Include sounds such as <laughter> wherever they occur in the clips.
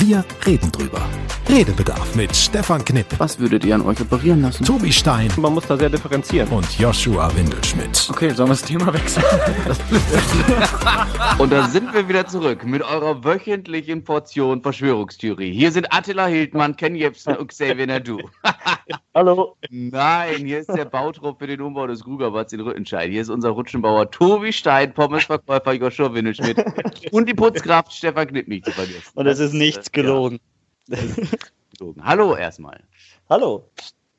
Wir reden drüber. Redebedarf mit Stefan Knipp. Was würdet ihr an euch operieren lassen? Tobi Stein. Man muss da sehr differenzieren. Und Joshua Windelschmidt. Okay, sollen wir das Thema wechseln? <laughs> Und da sind wir wieder zurück mit eurer wöchentlichen Portion Verschwörungstheorie. Hier sind Attila Hildmann, Ken Jebsen und Xavier Nadu. <laughs> Hallo. Nein, hier ist der Bautrupp für den Umbau des Grugerbads in Rüttenscheid. Hier ist unser Rutschenbauer Tobi Stein, Pommesverkäufer Joshua Windelschmidt <laughs> und die Putzkraft Stefan Knipp nicht zu vergessen. Und es ist nichts gelogen. <laughs> gelogen. Hallo erstmal. Hallo.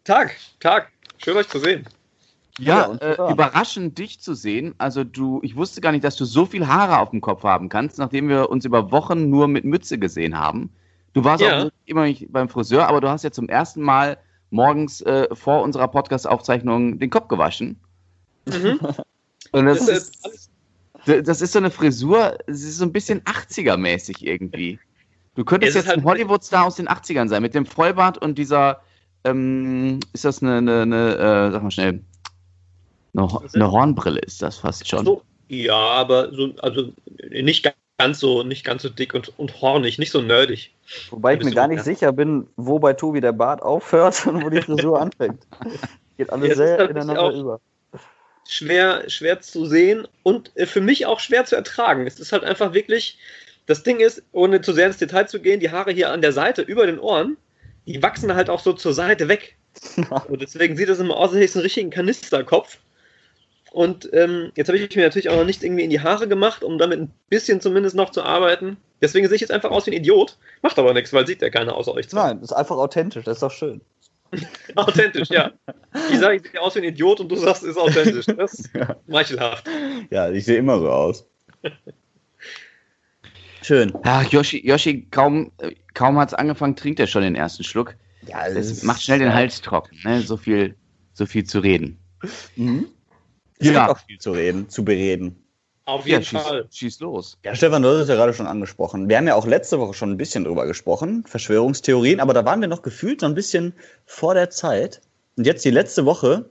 Tag, Tag. Schön euch zu sehen. Ja, äh, überraschend dich zu sehen. Also du, ich wusste gar nicht, dass du so viel Haare auf dem Kopf haben kannst, nachdem wir uns über Wochen nur mit Mütze gesehen haben. Du warst Ja. auch immer nicht beim Friseur, aber du hast ja zum ersten Mal morgens äh, vor unserer Podcast-Aufzeichnung den Kopf gewaschen. Mhm. <laughs> Und das, Das ist, ist das ist so eine Frisur, es ist so ein bisschen 80er-mäßig irgendwie. Du könntest jetzt ein halt- Hollywood-Star aus den 80ern sein, mit dem Vollbart und dieser, ähm, ist das eine, eine, eine äh, sag mal schnell, eine, eine? Hornbrille ist das fast schon. so, ja, aber so, also nicht ganz so, nicht ganz so dick und, und hornig, nicht so nerdig. Wobei ich mir gar nicht ja. sicher bin, wo bei Tobi der Bart aufhört <laughs> und wo die Frisur <laughs> anfängt. Geht alles Ja, sehr tatsächlich ineinander über. Schwer, schwer zu sehen und äh, für mich auch schwer zu ertragen. Es ist halt einfach wirklich, das Ding ist, ohne zu sehr ins Detail zu gehen, die Haare hier an der Seite über den Ohren, die wachsen halt auch so zur Seite weg. <laughs> Und deswegen sieht das immer aus, als hätte ich so einen richtigen Kanisterkopf. Und ähm, jetzt habe ich mir natürlich auch noch nicht irgendwie in die Haare gemacht, um damit ein bisschen zumindest noch zu arbeiten. Deswegen sehe ich jetzt einfach aus wie ein Idiot. Macht aber nichts, weil sieht ja keiner außer euch zwei. Nein, das ist einfach authentisch, das ist doch schön. <laughs> Authentisch, ja. Ich sage, ich sehe aus wie ein Idiot und du sagst, es ist authentisch. Das ist <laughs> Ja. schmeichelhaft. Ja, ich sehe immer so aus. Schön. Ach, Yoshi, Yoshi kaum, kaum hat es angefangen, trinkt er schon den ersten Schluck. Ja, Das macht schnell den Hals trocken, ne? so, viel, so viel zu reden. Mhm. Es Ja. gibt auch viel zu reden, zu bereden. Auf Ja, jeden schieß, Fall. schieß los. Ja, Stefan, du hast es ja gerade schon angesprochen. Wir haben ja auch letzte Woche schon ein bisschen drüber gesprochen, Verschwörungstheorien, aber da waren wir noch gefühlt so ein bisschen vor der Zeit. Und jetzt die letzte Woche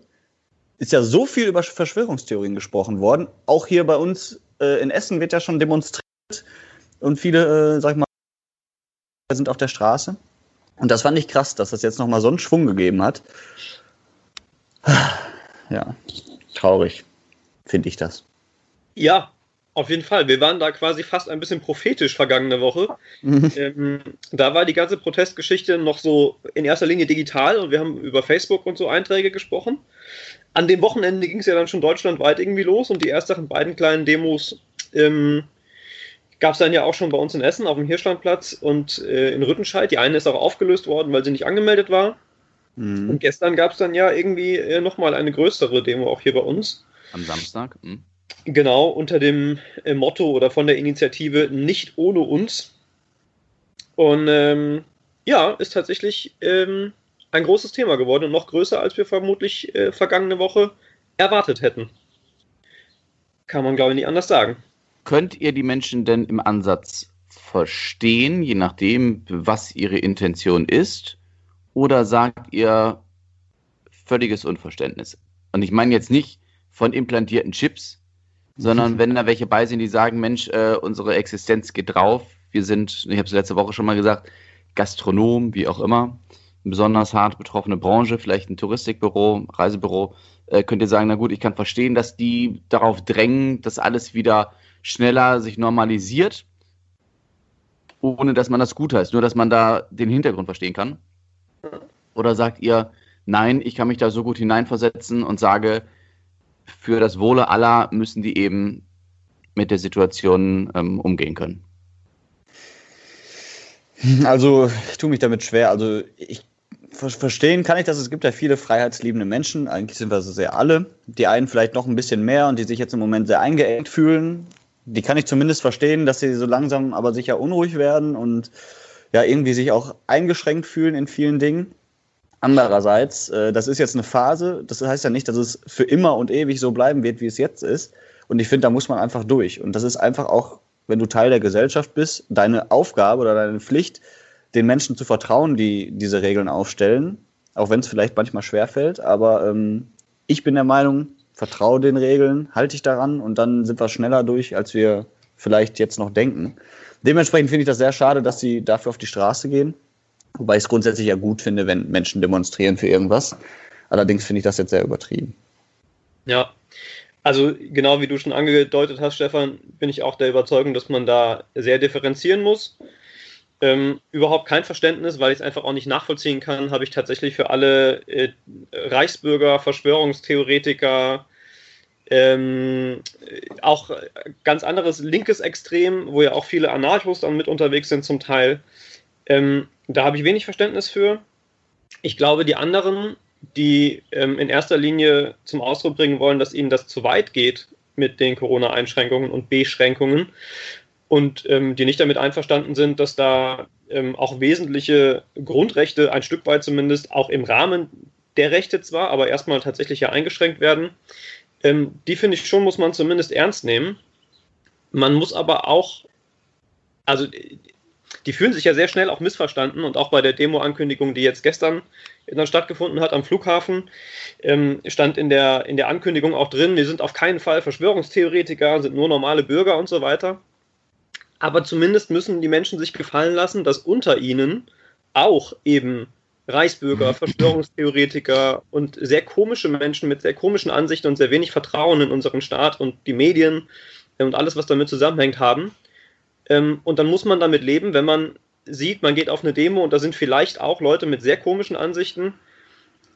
ist ja so viel über Verschwörungstheorien gesprochen worden. Auch hier bei uns äh, in Essen wird ja schon demonstriert und viele, äh, sag ich mal, sind auf der Straße. Und das fand ich krass, dass das jetzt nochmal so einen Schwung gegeben hat. Ja, traurig, finde ich das. Ja, auf jeden Fall. Wir waren da quasi fast ein bisschen prophetisch vergangene Woche. ähm, da war die ganze Protestgeschichte noch so in erster Linie digital und wir haben über Facebook und so Einträge gesprochen. An dem Wochenende ging es ja dann schon deutschlandweit irgendwie los und die ersten beiden kleinen Demos ähm, gab es dann ja auch schon bei uns in Essen auf dem Hirschlandplatz und äh, in Rüttenscheid. Die eine ist auch aufgelöst worden, weil sie nicht angemeldet war. Mhm. Und gestern gab es dann ja irgendwie äh, nochmal eine größere Demo auch hier bei uns. Am Samstag. Hm. Genau, unter dem äh, Motto oder von der Initiative Nicht ohne uns. Und ähm, ja, ist tatsächlich ähm, ein großes Thema geworden und noch größer, als wir vermutlich äh, vergangene Woche erwartet hätten. Kann man, glaube ich, nicht anders sagen. Könnt ihr die Menschen denn im Ansatz verstehen, je nachdem, was ihre Intention ist? Oder sagt ihr völliges Unverständnis? Und ich meine jetzt nicht von implantierten Chips, sondern wenn da welche bei sind, die sagen, Mensch, äh, unsere Existenz geht drauf. Wir sind, ich habe es letzte Woche schon mal gesagt, Gastronom, wie auch immer, eine besonders hart betroffene Branche, vielleicht ein Touristikbüro, Reisebüro, äh, könnt ihr sagen, na gut, ich kann verstehen, dass die darauf drängen, dass alles wieder schneller sich normalisiert, ohne dass man das gut heißt, nur dass man da den Hintergrund verstehen kann? Oder sagt ihr, nein, ich kann mich da so gut hineinversetzen und sage, für das Wohle aller müssen die eben mit der Situation ähm, umgehen können? Also, ich tue mich damit schwer. Also, ich ver verstehen kann ich, dass es gibt ja viele freiheitsliebende Menschen. Eigentlich sind wir so sehr alle. Die einen vielleicht noch ein bisschen mehr und die sich jetzt im Moment sehr eingeengt fühlen. Die kann ich zumindest verstehen, dass sie so langsam aber sicher unruhig werden und ja, irgendwie sich auch eingeschränkt fühlen in vielen Dingen. Andererseits, äh, das ist jetzt eine Phase. Das heißt ja nicht, dass es für immer und ewig so bleiben wird, wie es jetzt ist. Und ich finde, da muss man einfach durch. Und das ist einfach auch, wenn du Teil der Gesellschaft bist, deine Aufgabe oder deine Pflicht, den Menschen zu vertrauen, die diese Regeln aufstellen. Auch wenn es vielleicht manchmal schwerfällt. Aber ähm, ich bin der Meinung, vertraue den Regeln, halte ich daran und dann sind wir schneller durch, als wir vielleicht jetzt noch denken. Dementsprechend finde ich das sehr schade, dass sie dafür auf die Straße gehen. Wobei ich es grundsätzlich ja gut finde, wenn Menschen demonstrieren für irgendwas. Allerdings finde ich das jetzt sehr übertrieben. Ja, also genau wie du schon angedeutet hast, Stefan, bin ich auch der Überzeugung, dass man da sehr differenzieren muss. Ähm, überhaupt kein Verständnis, weil ich es einfach auch nicht nachvollziehen kann, habe ich tatsächlich für alle äh, Reichsbürger, Verschwörungstheoretiker, ähm, auch ganz anderes linkes Extrem, wo ja auch viele Anarchos dann mit unterwegs sind zum Teil. Ähm, da habe ich wenig Verständnis für. Ich glaube, die anderen, die ähm, in erster Linie zum Ausdruck bringen wollen, dass ihnen das zu weit geht mit den Corona-Einschränkungen und Beschränkungen und ähm, die nicht damit einverstanden sind, dass da ähm, auch wesentliche Grundrechte, ein Stück weit zumindest, auch im Rahmen der Rechte zwar, aber erstmal tatsächlich ja eingeschränkt werden. Ähm, die finde ich schon, muss man zumindest ernst nehmen. Man muss aber auch, also die fühlen sich ja sehr schnell auch missverstanden und auch bei der Demo-Ankündigung, die jetzt gestern dann stattgefunden hat am Flughafen, ähm, stand in der, in der Ankündigung auch drin, wir sind auf keinen Fall Verschwörungstheoretiker, sind nur normale Bürger und so weiter. Aber zumindest müssen die Menschen sich gefallen lassen, dass unter ihnen auch eben Reichsbürger, Verschwörungstheoretiker und sehr komische Menschen mit sehr komischen Ansichten und sehr wenig Vertrauen in unseren Staat und die Medien und alles, was damit zusammenhängt, haben. Ähm, und dann muss man damit leben, wenn man sieht, man geht auf eine Demo und da sind vielleicht auch Leute mit sehr komischen Ansichten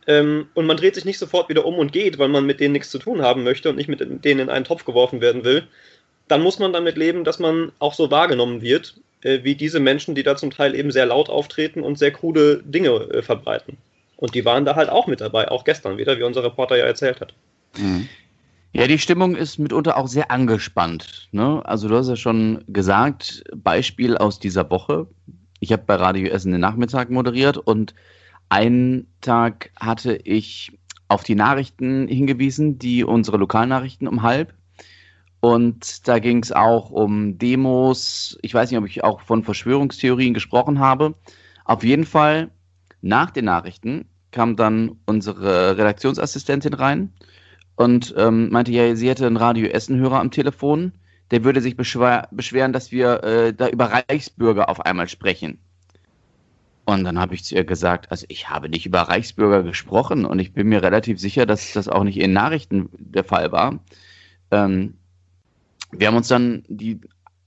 ähm, und man dreht sich nicht sofort wieder um und geht, weil man mit denen nichts zu tun haben möchte und nicht mit denen in einen Topf geworfen werden will, dann muss man damit leben, dass man auch so wahrgenommen wird, äh, wie diese Menschen, die da zum Teil eben sehr laut auftreten und sehr krude Dinge äh, verbreiten. Und die waren da halt auch mit dabei, auch gestern wieder, wie unser Reporter ja erzählt hat. Mhm. Ja, die Stimmung ist mitunter auch sehr angespannt. Ne? Also du hast ja schon gesagt, Beispiel aus dieser Woche. Ich habe bei Radio Essen den Nachmittag moderiert und einen Tag hatte ich auf die Nachrichten hingewiesen, die unsere Lokalnachrichten um halb. Und da ging es auch um Demos. Ich weiß nicht, ob ich auch von Verschwörungstheorien gesprochen habe. Auf jeden Fall, nach den Nachrichten kam dann unsere Redaktionsassistentin rein und ähm, meinte, ja, sie hätte einen Radio Essen-Hörer am Telefon. Der würde sich beschwer beschweren, dass wir äh, da über Reichsbürger auf einmal sprechen. Und dann habe ich zu ihr gesagt, also ich habe nicht über Reichsbürger gesprochen und ich bin mir relativ sicher, dass das auch nicht in Nachrichten der Fall war. Ähm, wir haben uns dann die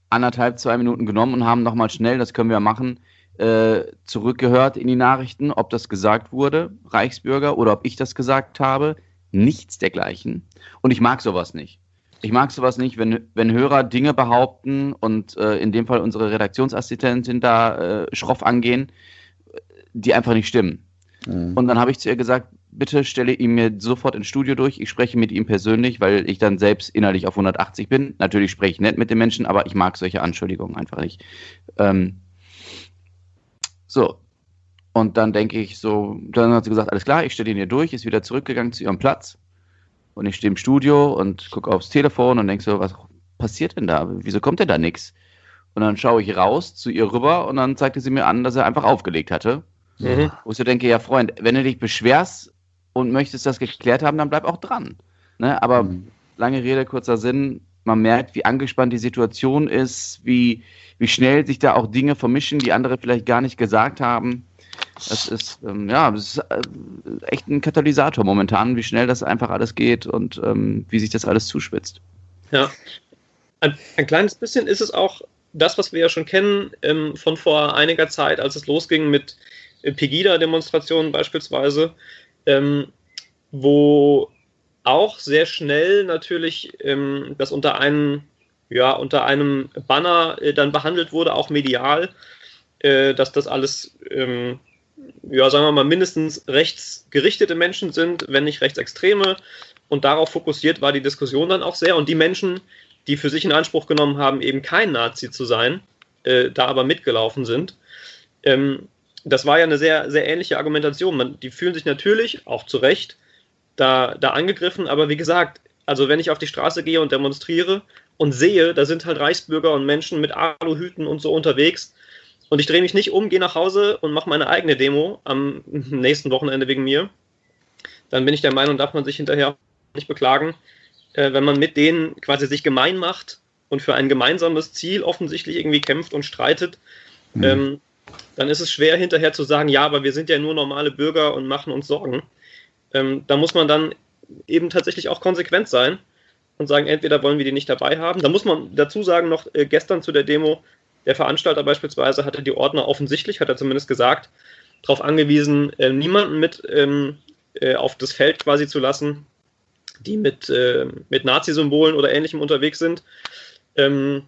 anderthalb, zwei Minuten genommen und haben nochmal schnell, das können wir machen, äh, zurückgehört in die Nachrichten, ob das gesagt wurde, Reichsbürger, oder ob ich das gesagt habe. Nichts dergleichen. Und ich mag sowas nicht. Ich mag sowas nicht, wenn, wenn Hörer Dinge behaupten und äh, in dem Fall unsere Redaktionsassistentin da äh, schroff angehen, die einfach nicht stimmen. Mhm. Und dann habe ich zu ihr gesagt, bitte stelle ihn mir sofort ins Studio durch. Ich spreche mit ihm persönlich, weil ich dann selbst innerlich auf 180 bin. Natürlich spreche ich nett mit den Menschen, aber ich mag solche Anschuldigungen einfach nicht. Ähm, so, und dann denke ich so, dann hat sie gesagt, alles klar, ich stelle ihn hier durch, ist wieder zurückgegangen zu ihrem Platz. Und ich stehe im Studio und gucke aufs Telefon und denke so, was passiert denn da? Wieso kommt denn da nichts? Und dann schaue ich raus zu ihr rüber und dann zeigte sie mir an, dass er einfach aufgelegt hatte. Mhm. Wo ich so denke, ja Freund, wenn du dich beschwerst und möchtest das geklärt haben, dann bleib auch dran. Ne? Aber mhm. lange Rede, kurzer Sinn, man merkt, wie angespannt die Situation ist, wie, wie schnell sich da auch Dinge vermischen, die andere vielleicht gar nicht gesagt haben. Das ist, ähm, ja, das ist äh, echt ein Katalysator momentan, wie schnell das einfach alles geht und ähm, wie sich das alles zuspitzt. Ja. Ein, ein, kleines bisschen ist es auch das, was wir ja schon kennen ähm, von vor einiger Zeit, als es losging mit äh, Pegida-Demonstrationen beispielsweise, ähm, wo auch sehr schnell natürlich ähm, das unter einem, ja, unter einem Banner äh, dann behandelt wurde, auch medial, äh, dass das alles ähm, ja, sagen wir mal, mindestens rechtsgerichtete Menschen sind, wenn nicht rechtsextreme. Und darauf fokussiert war die Diskussion dann auch sehr. Und die Menschen, die für sich in Anspruch genommen haben, eben kein Nazi zu sein, äh, da aber mitgelaufen sind, ähm, das war ja eine sehr, sehr ähnliche Argumentation. Man, die fühlen sich natürlich, auch zu Recht, da, da angegriffen. Aber wie gesagt, also wenn ich auf die Straße gehe und demonstriere und sehe, da sind halt Reichsbürger und Menschen mit Aluhüten und so unterwegs, und ich drehe mich nicht um, gehe nach Hause und mache meine eigene Demo am <laughs> nächsten Wochenende wegen mir, dann bin ich der Meinung, darf man sich hinterher nicht beklagen, äh, wenn man mit denen quasi sich gemein macht und für ein gemeinsames Ziel offensichtlich irgendwie kämpft und streitet, mhm. ähm, dann ist es schwer hinterher zu sagen, ja, aber wir sind ja nur normale Bürger und machen uns Sorgen. Ähm, da muss man dann eben tatsächlich auch konsequent sein und sagen, entweder wollen wir die nicht dabei haben. Da muss man dazu sagen, noch äh, gestern zu der Demo, der Veranstalter beispielsweise hatte die Ordner offensichtlich, hat er zumindest gesagt, darauf angewiesen, äh, niemanden mit ähm, äh, auf das Feld quasi zu lassen, die mit, äh, mit Nazi-Symbolen oder ähnlichem unterwegs sind. Ähm,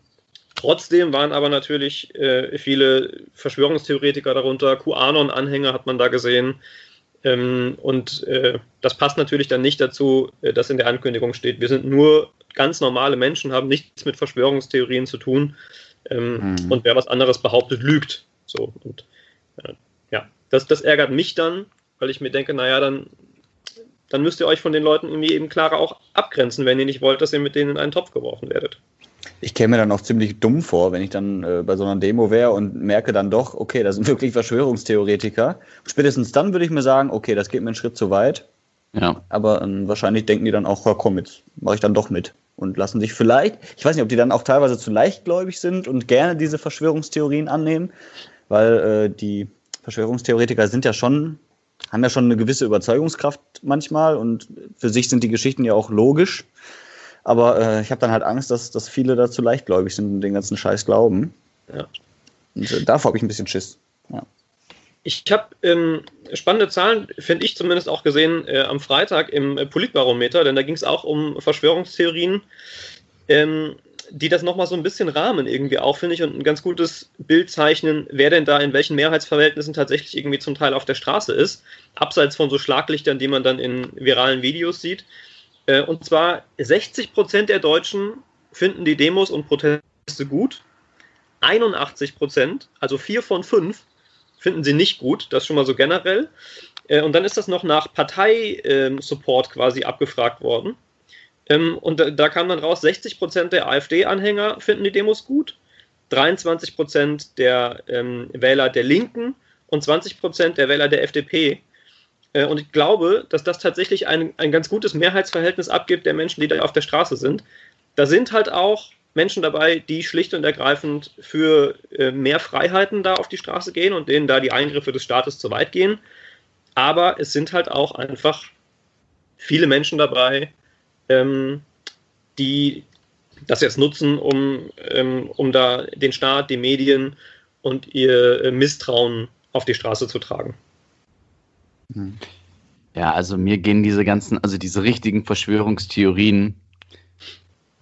trotzdem waren aber natürlich äh, viele Verschwörungstheoretiker darunter, QAnon-Anhänger hat man da gesehen. Ähm, und äh, das passt natürlich dann nicht dazu, äh, dass in der Ankündigung steht, wir sind nur ganz normale Menschen, haben nichts mit Verschwörungstheorien zu tun. Ähm, mhm. Und wer was anderes behauptet, lügt. So, und äh, ja, das, das ärgert mich dann, weil ich mir denke, naja, dann, dann müsst ihr euch von den Leuten irgendwie eben klarer auch abgrenzen, wenn ihr nicht wollt, dass ihr mit denen in einen Topf geworfen werdet. Ich käme mir dann auch ziemlich dumm vor, wenn ich dann äh, bei so einer Demo wäre und merke dann doch, okay, das sind <laughs> wirklich Verschwörungstheoretiker. Spätestens dann würde ich mir sagen, okay, das geht mir einen Schritt zu weit. Ja. Aber äh, wahrscheinlich denken die dann auch, ja, komm, jetzt mache ich dann doch mit. Und lassen sich vielleicht, ich weiß nicht, ob die dann auch teilweise zu leichtgläubig sind und gerne diese Verschwörungstheorien annehmen, weil äh, die Verschwörungstheoretiker sind ja schon, haben ja schon eine gewisse Überzeugungskraft manchmal und für sich sind die Geschichten ja auch logisch. Aber äh, ich habe dann halt Angst, dass, dass viele dazu leichtgläubig sind und den ganzen Scheiß glauben. Ja. Und äh, davor habe ich ein bisschen Schiss. Ja. Ich habe ähm, spannende Zahlen, finde ich zumindest auch gesehen, äh, am Freitag im äh, Politbarometer, denn da ging es auch um Verschwörungstheorien, ähm, die das nochmal so ein bisschen rahmen irgendwie auch, finde ich, und ein ganz gutes Bild zeichnen, wer denn da in welchen Mehrheitsverhältnissen tatsächlich irgendwie zum Teil auf der Straße ist, abseits von so Schlaglichtern, die man dann in viralen Videos sieht. Äh, und zwar 60 Prozent der Deutschen finden die Demos und Proteste gut. 81 Prozent, also vier von fünf, finden sie nicht gut. Das schon mal so generell. Äh, und dann ist das noch nach Partei-Support ähm, quasi abgefragt worden. Ähm, und da, kam dann raus, 60 Prozent der AfD-Anhänger finden die Demos gut. 23 Prozent der ähm, Wähler der Linken und 20 Prozent der Wähler der FDP und ich glaube, dass das tatsächlich ein, ein ganz gutes Mehrheitsverhältnis abgibt der Menschen, die da auf der Straße sind. Da sind halt auch Menschen dabei, die schlicht und ergreifend für äh, mehr Freiheiten da auf die Straße gehen und denen da die Eingriffe des Staates zu weit gehen. Aber es sind halt auch einfach viele Menschen dabei, ähm, die das jetzt nutzen, um, ähm, um da den Staat, die Medien und ihr äh, Misstrauen auf die Straße zu tragen. Ja, also mir gehen diese ganzen, also diese richtigen Verschwörungstheorien,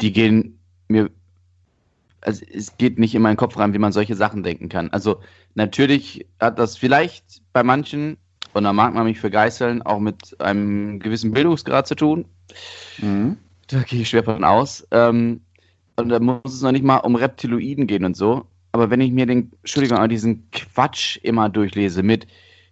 die gehen mir, also es geht nicht in meinen Kopf rein, wie man solche Sachen denken kann. Also natürlich hat das vielleicht bei manchen, und da mag man mich für geißeln, auch mit einem gewissen Bildungsgrad zu tun. Mhm. Da gehe ich schwer von aus. Ähm, und da muss es noch nicht mal um Reptiloiden gehen und so. Aber wenn ich mir den, Entschuldigung, diesen Quatsch immer durchlese mit,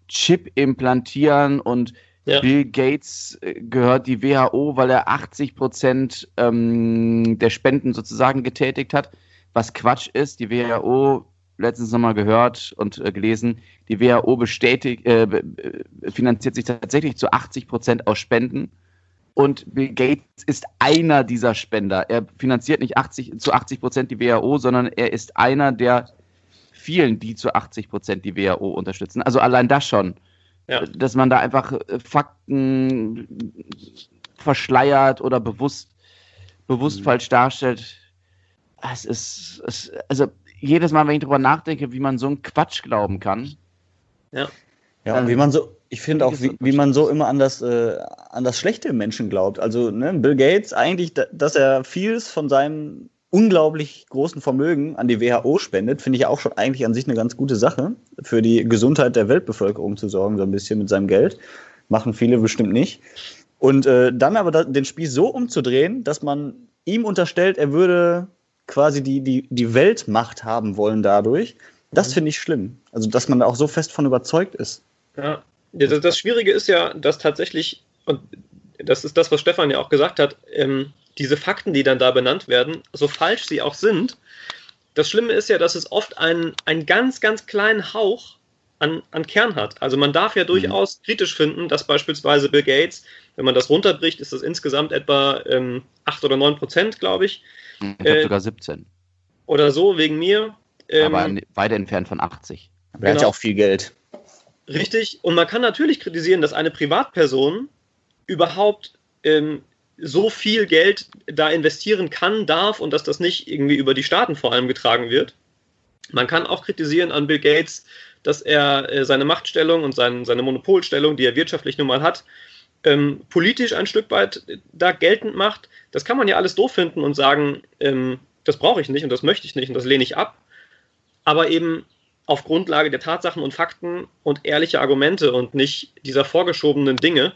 Chip implantieren und ja. Bill Gates äh, gehört die WHO, weil er 80 Prozent ähm, der Spenden sozusagen getätigt hat, was Quatsch ist. Die WHO, letztens nochmal gehört und äh, gelesen, die WHO bestätigt, äh, finanziert sich tatsächlich zu 80 Prozent aus Spenden. Und Bill Gates ist einer dieser Spender. Er finanziert nicht 80, zu 80 Prozent die WHO, sondern er ist einer der vielen, die zu 80 Prozent die WHO unterstützen. Also allein das schon, ja. dass man da einfach äh, Fakten verschleiert oder bewusst, bewusst mhm. falsch darstellt. Es ist, es, also jedes Mal, wenn ich darüber nachdenke, wie man so einen Quatsch glauben kann. Ja. Ja, und wie man so, ich finde auch, wie, wie man so immer an das, äh, an das Schlechte im Menschen glaubt. Also ne, Bill Gates eigentlich, dass er vieles von seinem unglaublich großen Vermögen an die WHO spendet, finde ich ja auch schon eigentlich an sich eine ganz gute Sache, für die Gesundheit der Weltbevölkerung zu sorgen, so ein bisschen mit seinem Geld. Machen viele bestimmt nicht. Und äh, dann aber den Spieß so umzudrehen, dass man ihm unterstellt, er würde quasi die, die, die Weltmacht haben wollen dadurch, das mhm. finde ich schlimm. Also, dass man da auch so fest von überzeugt ist. Ja, das, das Schwierige ist ja, dass tatsächlich, und das ist das, was Stefan ja auch gesagt hat, ähm, diese Fakten, die dann da benannt werden, so falsch sie auch sind, das Schlimme ist ja, dass es oft einen, einen ganz, ganz kleinen Hauch an, an Kern hat. Also man darf ja durchaus mhm. kritisch finden, dass beispielsweise Bill Gates, wenn man das runterbricht, ist das insgesamt etwa ähm, 8 oder 9 Prozent, glaube ich. Ich glaube äh, sogar 17. Oder so, wegen mir. Ähm, Aber weit entfernt von 80. Aber genau. er hat ja auch viel Geld. Richtig. Und man kann natürlich kritisieren, dass eine Privatperson überhaupt ähm, so viel Geld da investieren kann, darf und dass das nicht irgendwie über die Staaten vor allem getragen wird. Man kann auch kritisieren an Bill Gates, dass er äh, seine Machtstellung und sein, seine Monopolstellung, die er wirtschaftlich nun mal hat, ähm, politisch ein Stück weit da geltend macht. Das kann man ja alles doof finden und sagen, ähm, das brauche ich nicht und das möchte ich nicht und das lehne ich ab. Aber eben auf Grundlage der Tatsachen und Fakten und ehrlicher Argumente und nicht dieser vorgeschobenen Dinge,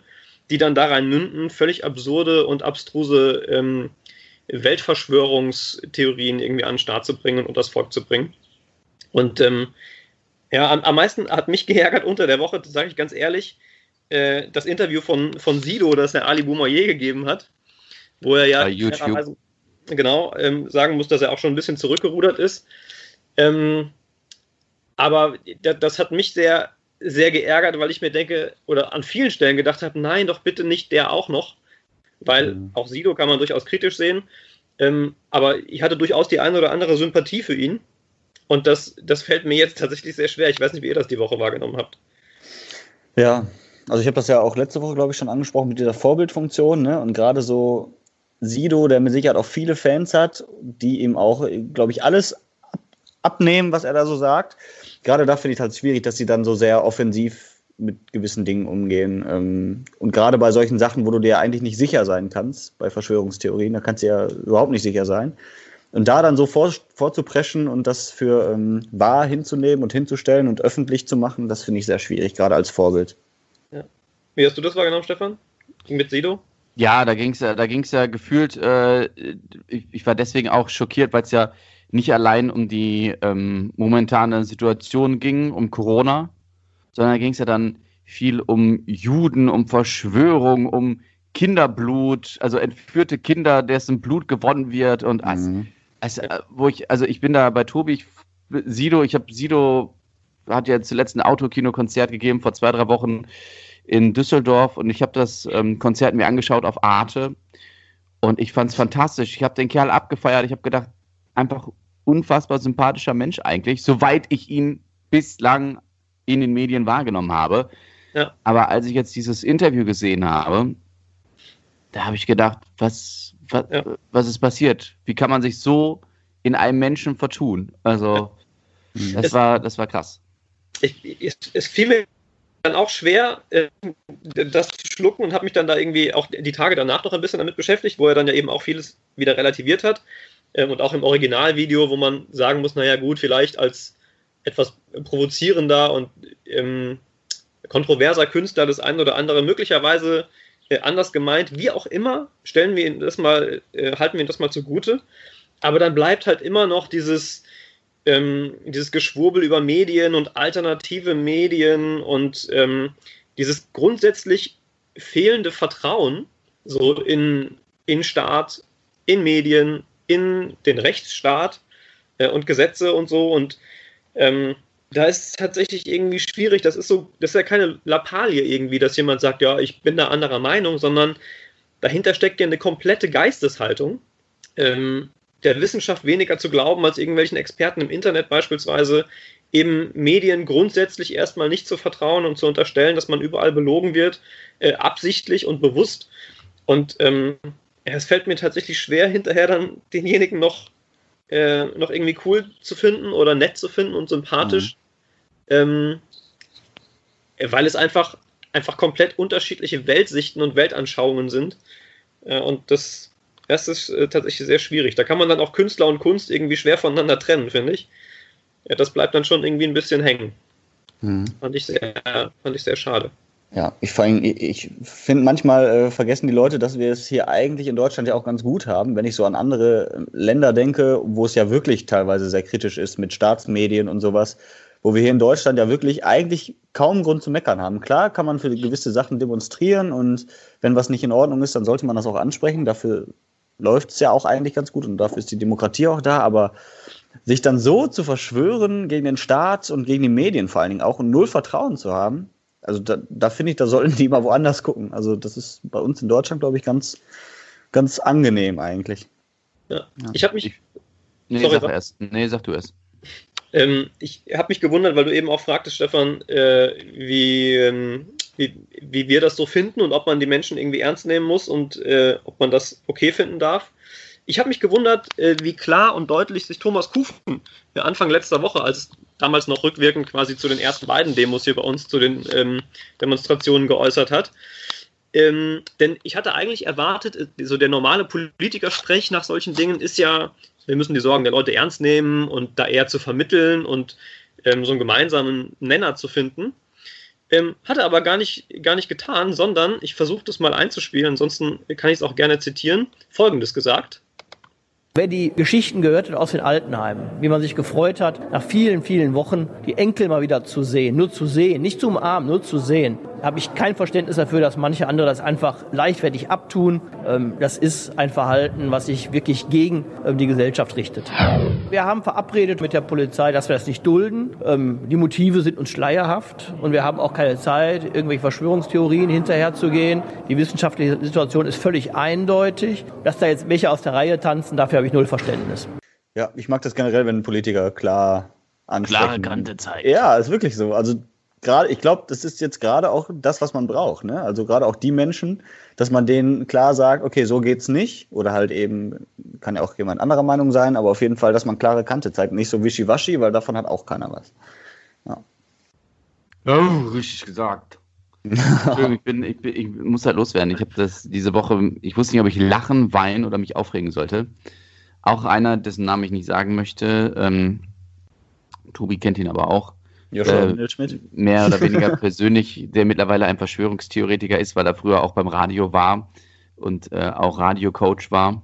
die dann daran münden, völlig absurde und abstruse ähm, Weltverschwörungstheorien irgendwie an den Start zu bringen und das Volk zu bringen. Und ähm, ja, am, am, meisten hat mich geärgert unter der Woche, das sage ich ganz ehrlich, äh, das Interview von, von Sido, das der Ali Boumaier gegeben hat, wo er ja YouTube. genau ähm, sagen muss, dass er auch schon ein bisschen zurückgerudert ist. Ähm, aber das hat mich sehr sehr geärgert, weil ich mir denke, oder an vielen Stellen gedacht habe, nein, doch bitte nicht der auch noch. Weil mhm. auch Sido kann man durchaus kritisch sehen. Ähm, aber ich hatte durchaus die eine oder andere Sympathie für ihn. Und das, das fällt mir jetzt tatsächlich sehr schwer. Ich weiß nicht, wie ihr das die Woche wahrgenommen habt. Ja, also ich habe das ja auch letzte Woche, glaube ich, schon angesprochen mit dieser Vorbildfunktion. Ne? Und gerade so Sido, der mit Sicherheit auch viele Fans hat, die ihm auch, glaube ich, alles abnehmen, was er da so sagt gerade da finde ich halt schwierig, dass sie dann so sehr offensiv mit gewissen Dingen umgehen. Ähm, und gerade bei solchen Sachen, wo du dir eigentlich nicht sicher sein kannst, bei Verschwörungstheorien, da kannst du ja überhaupt nicht sicher sein. Und da dann so vor, vorzupreschen und das für ähm, wahr hinzunehmen und hinzustellen und öffentlich zu machen, das finde ich sehr schwierig, gerade als Vorbild. Ja. Wie hast du das wahrgenommen, Stefan? Mit Sido? Ja, da ging es ja, da ging's ja gefühlt, äh, ich, ich, war deswegen auch schockiert, weil es ja nicht allein um die ähm, momentane Situation ging, um Corona, sondern ging es ja dann viel um Juden, um Verschwörung, um Kinderblut, also entführte Kinder, dessen Blut gewonnen wird und mhm. also, also, wo ich, also ich bin da bei Tobi, ich, Sido, ich habe Sido hat ja zuletzt ein Autokino-Konzert gegeben vor zwei, drei Wochen in Düsseldorf und ich habe das ähm, Konzert mir angeschaut auf Arte und ich fand es fantastisch. Ich habe den Kerl abgefeiert. Ich habe gedacht, einfach unfassbar sympathischer Mensch eigentlich, soweit ich ihn bislang in den Medien wahrgenommen habe. Ja. Aber als ich jetzt dieses Interview gesehen habe, da habe ich gedacht, was, was, ja. was ist passiert? Wie kann man sich so in einem Menschen vertun? Also, das, war, das war krass. Ich, es, es fiel mir dann auch schwer, äh, das zu schlucken und habe mich dann da irgendwie auch die Tage danach noch ein bisschen damit beschäftigt, wo er dann ja eben auch vieles wieder relativiert hat. Ähm, und auch im Originalvideo, wo man sagen muss, naja gut, vielleicht als etwas provozierender und ähm, kontroverser Künstler das ein oder andere möglicherweise äh, anders gemeint, wie auch immer, stellen wir ihn das mal, äh, halten wir ihn das mal zugute. Aber dann bleibt halt immer noch dieses, ähm, dieses Geschwurbel über Medien und alternative Medien und ähm, dieses grundsätzlich fehlende Vertrauen so in, in Staat, in Medien, in den Rechtsstaat äh, und Gesetze und so. Und ähm, da ist es tatsächlich irgendwie schwierig. Das ist so, das ist ja keine Lappalie irgendwie, dass jemand sagt, ja, ich bin da anderer Meinung, sondern dahinter steckt ja eine komplette Geisteshaltung. Ähm, der Wissenschaft weniger zu glauben als irgendwelchen Experten im Internet beispielsweise, eben Medien grundsätzlich erstmal nicht zu vertrauen und zu unterstellen, dass man überall belogen wird, äh, absichtlich und bewusst. Und ähm, es fällt mir tatsächlich schwer, hinterher dann denjenigen noch, äh, noch irgendwie cool zu finden oder nett zu finden und sympathisch. Mhm. Ähm, weil es einfach, einfach komplett unterschiedliche Weltsichten und Weltanschauungen sind. Äh, und das, das ist äh, tatsächlich sehr schwierig. Da kann man dann auch Künstler und Kunst irgendwie schwer voneinander trennen, finde ich. Ja, das bleibt dann schon irgendwie ein bisschen hängen. Mhm. Fand, ich sehr, fand ich sehr schade. Ja, ich, ich finde manchmal äh, vergessen die Leute, dass wir es hier eigentlich in Deutschland ja auch ganz gut haben. Wenn ich so an andere äh, Länder denke, wo es ja wirklich teilweise sehr kritisch ist mit Staatsmedien und sowas, wo wir hier in Deutschland ja wirklich eigentlich kaum Grund zu meckern haben. Klar kann man für gewisse Sachen demonstrieren und wenn was nicht in Ordnung ist, dann sollte man das auch ansprechen. Dafür läuft es ja auch eigentlich ganz gut und dafür ist die Demokratie auch da. Aber sich dann so zu verschwören gegen den Staat und gegen die Medien vor allen Dingen auch und null Vertrauen zu haben, also da, da finde ich, da sollten die mal woanders gucken. Also das ist bei uns in Deutschland, glaube ich, ganz, ganz angenehm eigentlich. Ja. Ich habe mich. Nee, Sorry, sag erst. Nee, sag du erst. Ähm, ich habe mich gewundert, weil du eben auch fragtest, Stefan, äh, wie, ähm, wie, wie wir das so finden und ob man die Menschen irgendwie ernst nehmen muss und äh, ob man das okay finden darf. Ich habe mich gewundert, äh, wie klar und deutlich sich Thomas Kufen Anfang letzter Woche, als es damals noch rückwirkend quasi zu den ersten beiden Demos hier bei uns, zu den ähm, Demonstrationen geäußert hat. Ähm, denn ich hatte eigentlich erwartet, äh, so der normale Politikersprech nach solchen Dingen ist ja, wir müssen die Sorgen der Leute ernst nehmen und da eher zu vermitteln und ähm, so einen gemeinsamen Nenner zu finden. Ähm, hatte aber gar nicht, gar nicht getan, sondern ich versuche das mal einzuspielen, ansonsten kann ich es auch gerne zitieren. Folgendes gesagt. Wer die Geschichten gehört hat aus den Altenheimen, wie man sich gefreut hat, nach vielen, vielen Wochen die Enkel mal wieder zu sehen, nur zu sehen, nicht zu umarmen, nur zu sehen, habe ich kein Verständnis dafür, dass manche andere das einfach leichtfertig abtun. Ähm, das ist ein Verhalten, was sich wirklich gegen ähm, die Gesellschaft richtet. Wir haben verabredet mit der Polizei, dass wir das nicht dulden. Ähm, die Motive sind uns schleierhaft und wir haben auch keine Zeit, irgendwelche Verschwörungstheorien hinterherzugehen. Die wissenschaftliche Situation ist völlig eindeutig. Dass da jetzt welche aus der Reihe tanzen, dafür habe ich null Verständnis. Ja, ich mag das generell, wenn Politiker klar ansprechen. Klare Kante zeigen. Ja, ist wirklich so. Also gerade, ich glaube, das ist jetzt gerade auch das, was man braucht. Ne? Also gerade auch die Menschen, dass man denen klar sagt, okay, so geht's nicht. Oder halt eben, kann ja auch jemand anderer Meinung sein, aber auf jeden Fall, dass man klare Kante zeigt. Nicht so wischiwaschi, weil davon hat auch keiner was. Ja, oh, richtig gesagt. ich, bin, ich, bin, ich muss halt loswerden. Ich habe das diese Woche, ich wusste nicht, ob ich lachen, weinen oder mich aufregen sollte. Auch einer, dessen Namen ich nicht sagen möchte, ähm, Tobi kennt ihn aber auch, Joshua äh, Schmidt. Mehr oder weniger <laughs> persönlich, der mittlerweile ein Verschwörungstheoretiker ist, weil er früher auch beim Radio war und äh, auch Radiocoach war.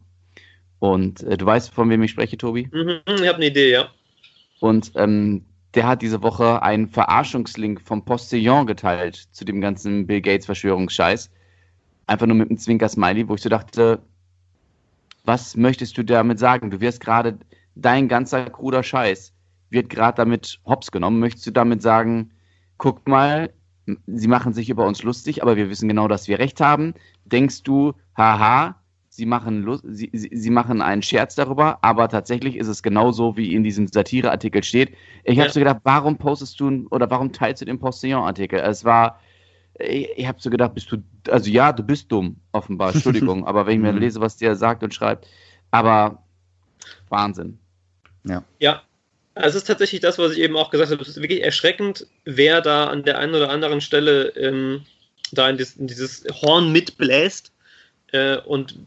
Und äh, du weißt, von wem ich spreche, Tobi? Mhm, ich habe eine Idee, ja. Und ähm, der hat diese Woche einen Verarschungslink vom Postillon geteilt zu dem ganzen Bill Gates Verschwörungsscheiß. Einfach nur mit einem Zwinker-Smiley, wo ich so dachte, was möchtest du damit sagen? Du wirst gerade dein ganzer kruder Scheiß wird gerade damit hops genommen. Möchtest du damit sagen, guck mal, sie machen sich über uns lustig, aber wir wissen genau, dass wir recht haben? Denkst du, haha, sie machen, sie, sie machen einen Scherz darüber, aber tatsächlich ist es genauso, wie in diesem Satireartikel steht. Ich ja. habe so gedacht, warum postest du oder warum teilst du den Postillon-Artikel? Es war, ich, ich habe so gedacht, bist du, also ja, du bist dumm, offenbar, Entschuldigung, <laughs> aber wenn ich mir mhm. lese, was der sagt und schreibt, aber Wahnsinn. Ja. Ja, also es ist tatsächlich das, was ich eben auch gesagt habe. Es ist wirklich erschreckend, wer da an der einen oder anderen Stelle ähm, da in, dieses, in dieses Horn mitbläst. Äh, und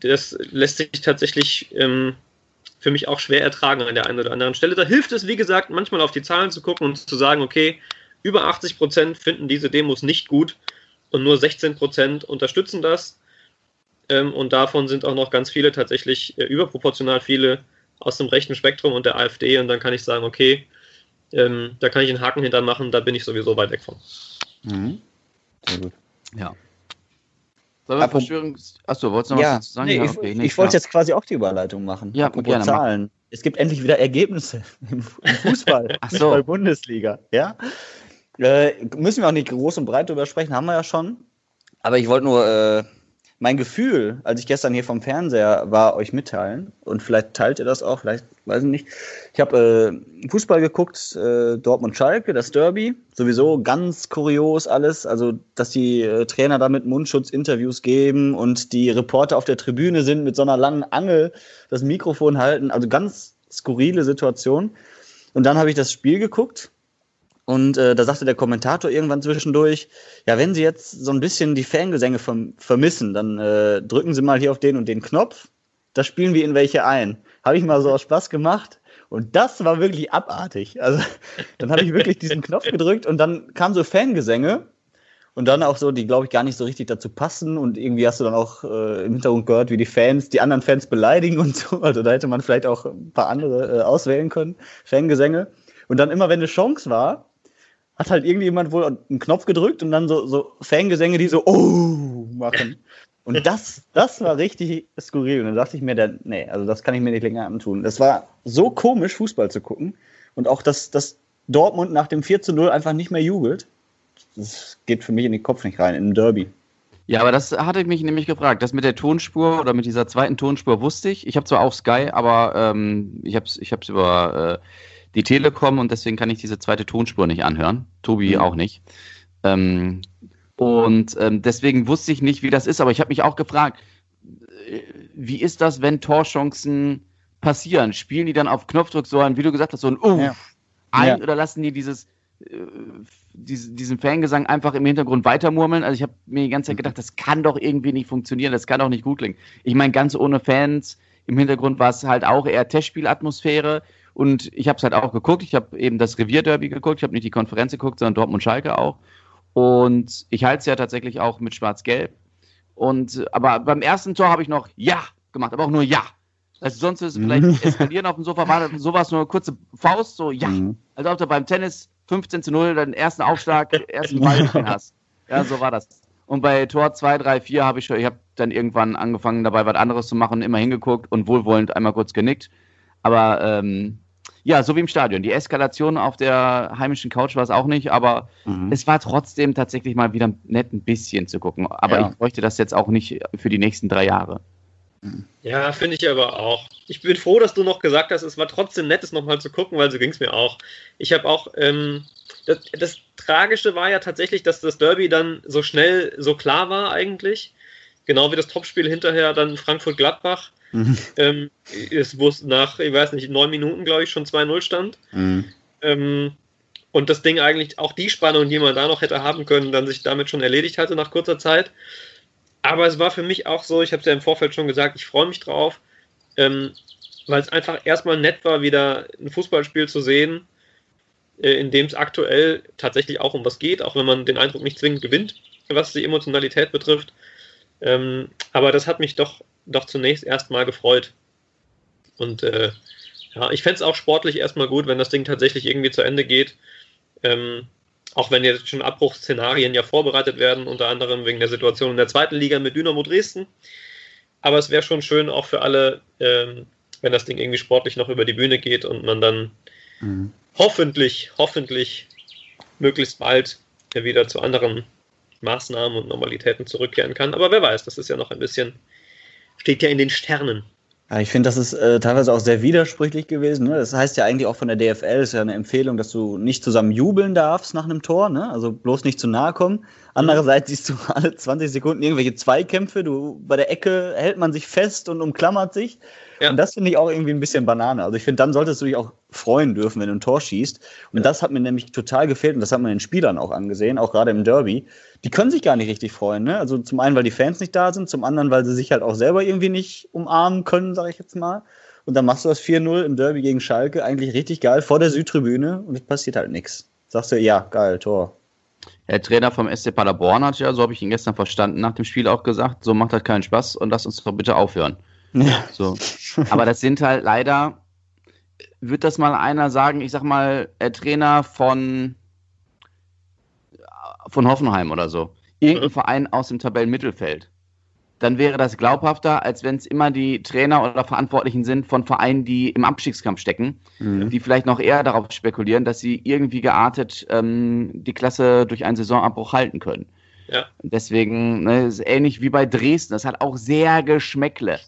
das lässt sich tatsächlich ähm, für mich auch schwer ertragen an der einen oder anderen Stelle. Da hilft es, wie gesagt, manchmal auf die Zahlen zu gucken und zu sagen, okay, über 80 Prozent finden diese Demos nicht gut und nur 16 Prozent unterstützen das. Ähm, und davon sind auch noch ganz viele tatsächlich äh, überproportional viele aus dem rechten Spektrum und der AfD und dann kann ich sagen, okay, ähm, da kann ich einen Haken hinter machen, da bin ich sowieso weit weg von. Mhm. Sehr gut. Ja. Sollen wir Verschwörungs... Achso, wolltest du noch ja, was dazu sagen? Nee, ja, okay. ich, nee, ich wollte jetzt quasi auch die Überleitung machen. Ja, gerne. Zahlen. Es gibt endlich wieder Ergebnisse <laughs> im, Fußball. Ach so. Fußball Bundesliga. Ja. Äh, müssen wir auch nicht groß und breit drüber sprechen, haben wir ja schon. Aber ich wollte nur äh, mein Gefühl, als ich gestern hier vom Fernseher war, euch mitteilen. Und vielleicht teilt ihr das auch, vielleicht, weiß ich nicht. Ich habe äh, Fußball geguckt, äh, Dortmund-Schalke, das Derby. Sowieso ganz kurios alles. Also, dass die äh, Trainer da mit Mundschutz Interviews geben und die Reporter auf der Tribüne sind mit so einer langen Angel das Mikrofon halten. Also ganz skurrile Situation. Und dann habe ich das Spiel geguckt und äh, da sagte der Kommentator irgendwann zwischendurch, ja, wenn Sie jetzt so ein bisschen die Fangesänge verm vermissen, dann äh, drücken Sie mal hier auf den und den Knopf, da spielen wir in welche ein. Habe ich mal so aus Spaß gemacht. Und das war wirklich abartig. Also dann habe ich wirklich diesen <laughs> Knopf gedrückt und dann kam so Fangesänge und dann auch so, die glaube ich gar nicht so richtig dazu passen und irgendwie hast du dann auch äh, im Hintergrund gehört, wie die Fans die anderen Fans beleidigen und <laughs> so. Also da hätte man vielleicht auch ein paar andere äh, auswählen können, Fangesänge. Und dann immer, wenn eine Chance war, hat halt irgendjemand wohl einen Knopf gedrückt und dann so, so Fangesänge, die so oh machen. Und das, das war richtig skurril. Und dann dachte ich mir, dann, nee, also das kann ich mir nicht länger antun. Das war so komisch, Fußball zu gucken. Und auch, dass, dass Dortmund nach dem 4 zu 0 einfach nicht mehr jubelt. Das geht für mich in den Kopf nicht rein, in einem Derby. Ja, aber das hatte ich mich nämlich gefragt. Das mit der Tonspur oder mit dieser zweiten Tonspur wusste ich. Ich habe zwar auch Sky, aber ähm, ich habe es ich über äh, die Telekom und deswegen kann ich diese zweite Tonspur nicht anhören. Tobi mhm. auch nicht. Ähm, und ähm, deswegen wusste ich nicht, wie das ist, aber ich habe mich auch gefragt, äh, wie ist das, wenn Torchancen passieren? Spielen die dann auf Knopfdruck so ein, wie du gesagt hast, so ein Uff ja. ein ja. oder lassen die dieses äh, diesen Fangesang einfach im Hintergrund weitermurmeln. Also ich habe mir die ganze Zeit gedacht, das kann doch irgendwie nicht funktionieren, das kann doch nicht gut klingen. Ich meine, ganz ohne Fans, im Hintergrund war es halt auch eher Testspielatmosphäre und ich habe es halt auch geguckt. Ich habe eben das Revierderby geguckt, ich habe nicht die Konferenz geguckt, sondern Dortmund-Schalke auch. Und ich halte es ja tatsächlich auch mit Schwarz-Gelb. Und aber beim ersten Tor habe ich noch Ja gemacht, aber auch nur Ja. Also sonst ist es vielleicht mhm. eskalieren auf dem Sofa, war sowas nur eine kurze Faust, so Ja. Mhm. Also ob du beim Tennis 15 zu 0 deinen ersten Aufschlag, <laughs> ersten Ball hast. Ja, so war das. Und bei Tor 2, 3, 4 habe ich schon, ich habe dann irgendwann angefangen, dabei was anderes zu machen, immer hingeguckt und wohlwollend einmal kurz genickt. Aber ähm, ja, so wie im Stadion. Die Eskalation auf der heimischen Couch war es auch nicht, aber mhm. es war trotzdem tatsächlich mal wieder nett, ein bisschen zu gucken. Aber ja. ich bräuchte das jetzt auch nicht für die nächsten drei Jahre. Ja, finde ich aber auch. Ich bin froh, dass du noch gesagt hast, es war trotzdem nett, es nochmal zu gucken, weil so ging es mir auch. Ich habe auch, ähm, das, das, Tragische war ja tatsächlich, dass das Derby dann so schnell so klar war eigentlich. Genau wie das Topspiel hinterher dann Frankfurt-Gladbach. Mhm. Ähm, es wusste nach, ich weiß nicht, neun Minuten, glaube ich, schon 2-0 stand. Mhm. Ähm, und das Ding eigentlich auch die Spannung, die man da noch hätte haben können, dann sich damit schon erledigt hatte nach kurzer Zeit. Aber es war für mich auch so, ich habe es ja im Vorfeld schon gesagt, ich freue mich drauf, ähm, weil es einfach erstmal nett war, wieder ein Fußballspiel zu sehen, äh, in dem es aktuell tatsächlich auch um was geht, auch wenn man den Eindruck nicht zwingend gewinnt, was die Emotionalität betrifft. Ähm, aber das hat mich doch, doch zunächst erstmal gefreut. Und äh, ja, ich fände es auch sportlich erstmal gut, wenn das Ding tatsächlich irgendwie zu Ende geht. Ähm, auch wenn jetzt schon Abbruchsszenarien ja vorbereitet werden, unter anderem wegen der Situation in der zweiten Liga mit Dynamo Dresden. Aber es wäre schon schön auch für alle, ähm, wenn das Ding irgendwie sportlich noch über die Bühne geht und man dann mhm. hoffentlich, hoffentlich möglichst bald wieder zu anderen Maßnahmen und Normalitäten zurückkehren kann. Aber wer weiß, das ist ja noch ein bisschen, steht ja in den Sternen. Ja, ich finde, das ist äh, teilweise auch sehr widersprüchlich gewesen. Ne? Das heißt ja eigentlich auch von der DFL, ist ja eine Empfehlung, dass du nicht zusammen jubeln darfst nach einem Tor, ne? also bloß nicht zu nahe kommen. Andererseits siehst du alle 20 Sekunden irgendwelche Zweikämpfe, du, bei der Ecke hält man sich fest und umklammert sich. Ja. Und das finde ich auch irgendwie ein bisschen Banane. Also ich finde, dann solltest du dich auch freuen dürfen, wenn du ein Tor schießt. Und ja. das hat mir nämlich total gefehlt und das hat man den Spielern auch angesehen, auch gerade im Derby. Die können sich gar nicht richtig freuen. Ne? Also zum einen, weil die Fans nicht da sind, zum anderen, weil sie sich halt auch selber irgendwie nicht umarmen können, sage ich jetzt mal. Und dann machst du das 4-0 im Derby gegen Schalke, eigentlich richtig geil, vor der Südtribüne und es passiert halt nichts. Sagst du, ja, geil, Tor. Der Trainer vom SC Paderborn hat ja, so habe ich ihn gestern verstanden, nach dem Spiel auch gesagt, so macht das keinen Spaß und lass uns doch bitte aufhören. Ja. So. <laughs> Aber das sind halt leider, wird das mal einer sagen, ich sag mal, der Trainer von, von Hoffenheim oder so. Irgendein. <laughs> Verein aus dem Tabellenmittelfeld. Dann wäre das glaubhafter, als wenn es immer die Trainer oder Verantwortlichen sind von Vereinen, die im Abstiegskampf stecken, mhm. die vielleicht noch eher darauf spekulieren, dass sie irgendwie geartet ähm, die Klasse durch einen Saisonabbruch halten können. Ja. Deswegen ne, ist ähnlich wie bei Dresden. Das hat auch sehr Geschmäckle.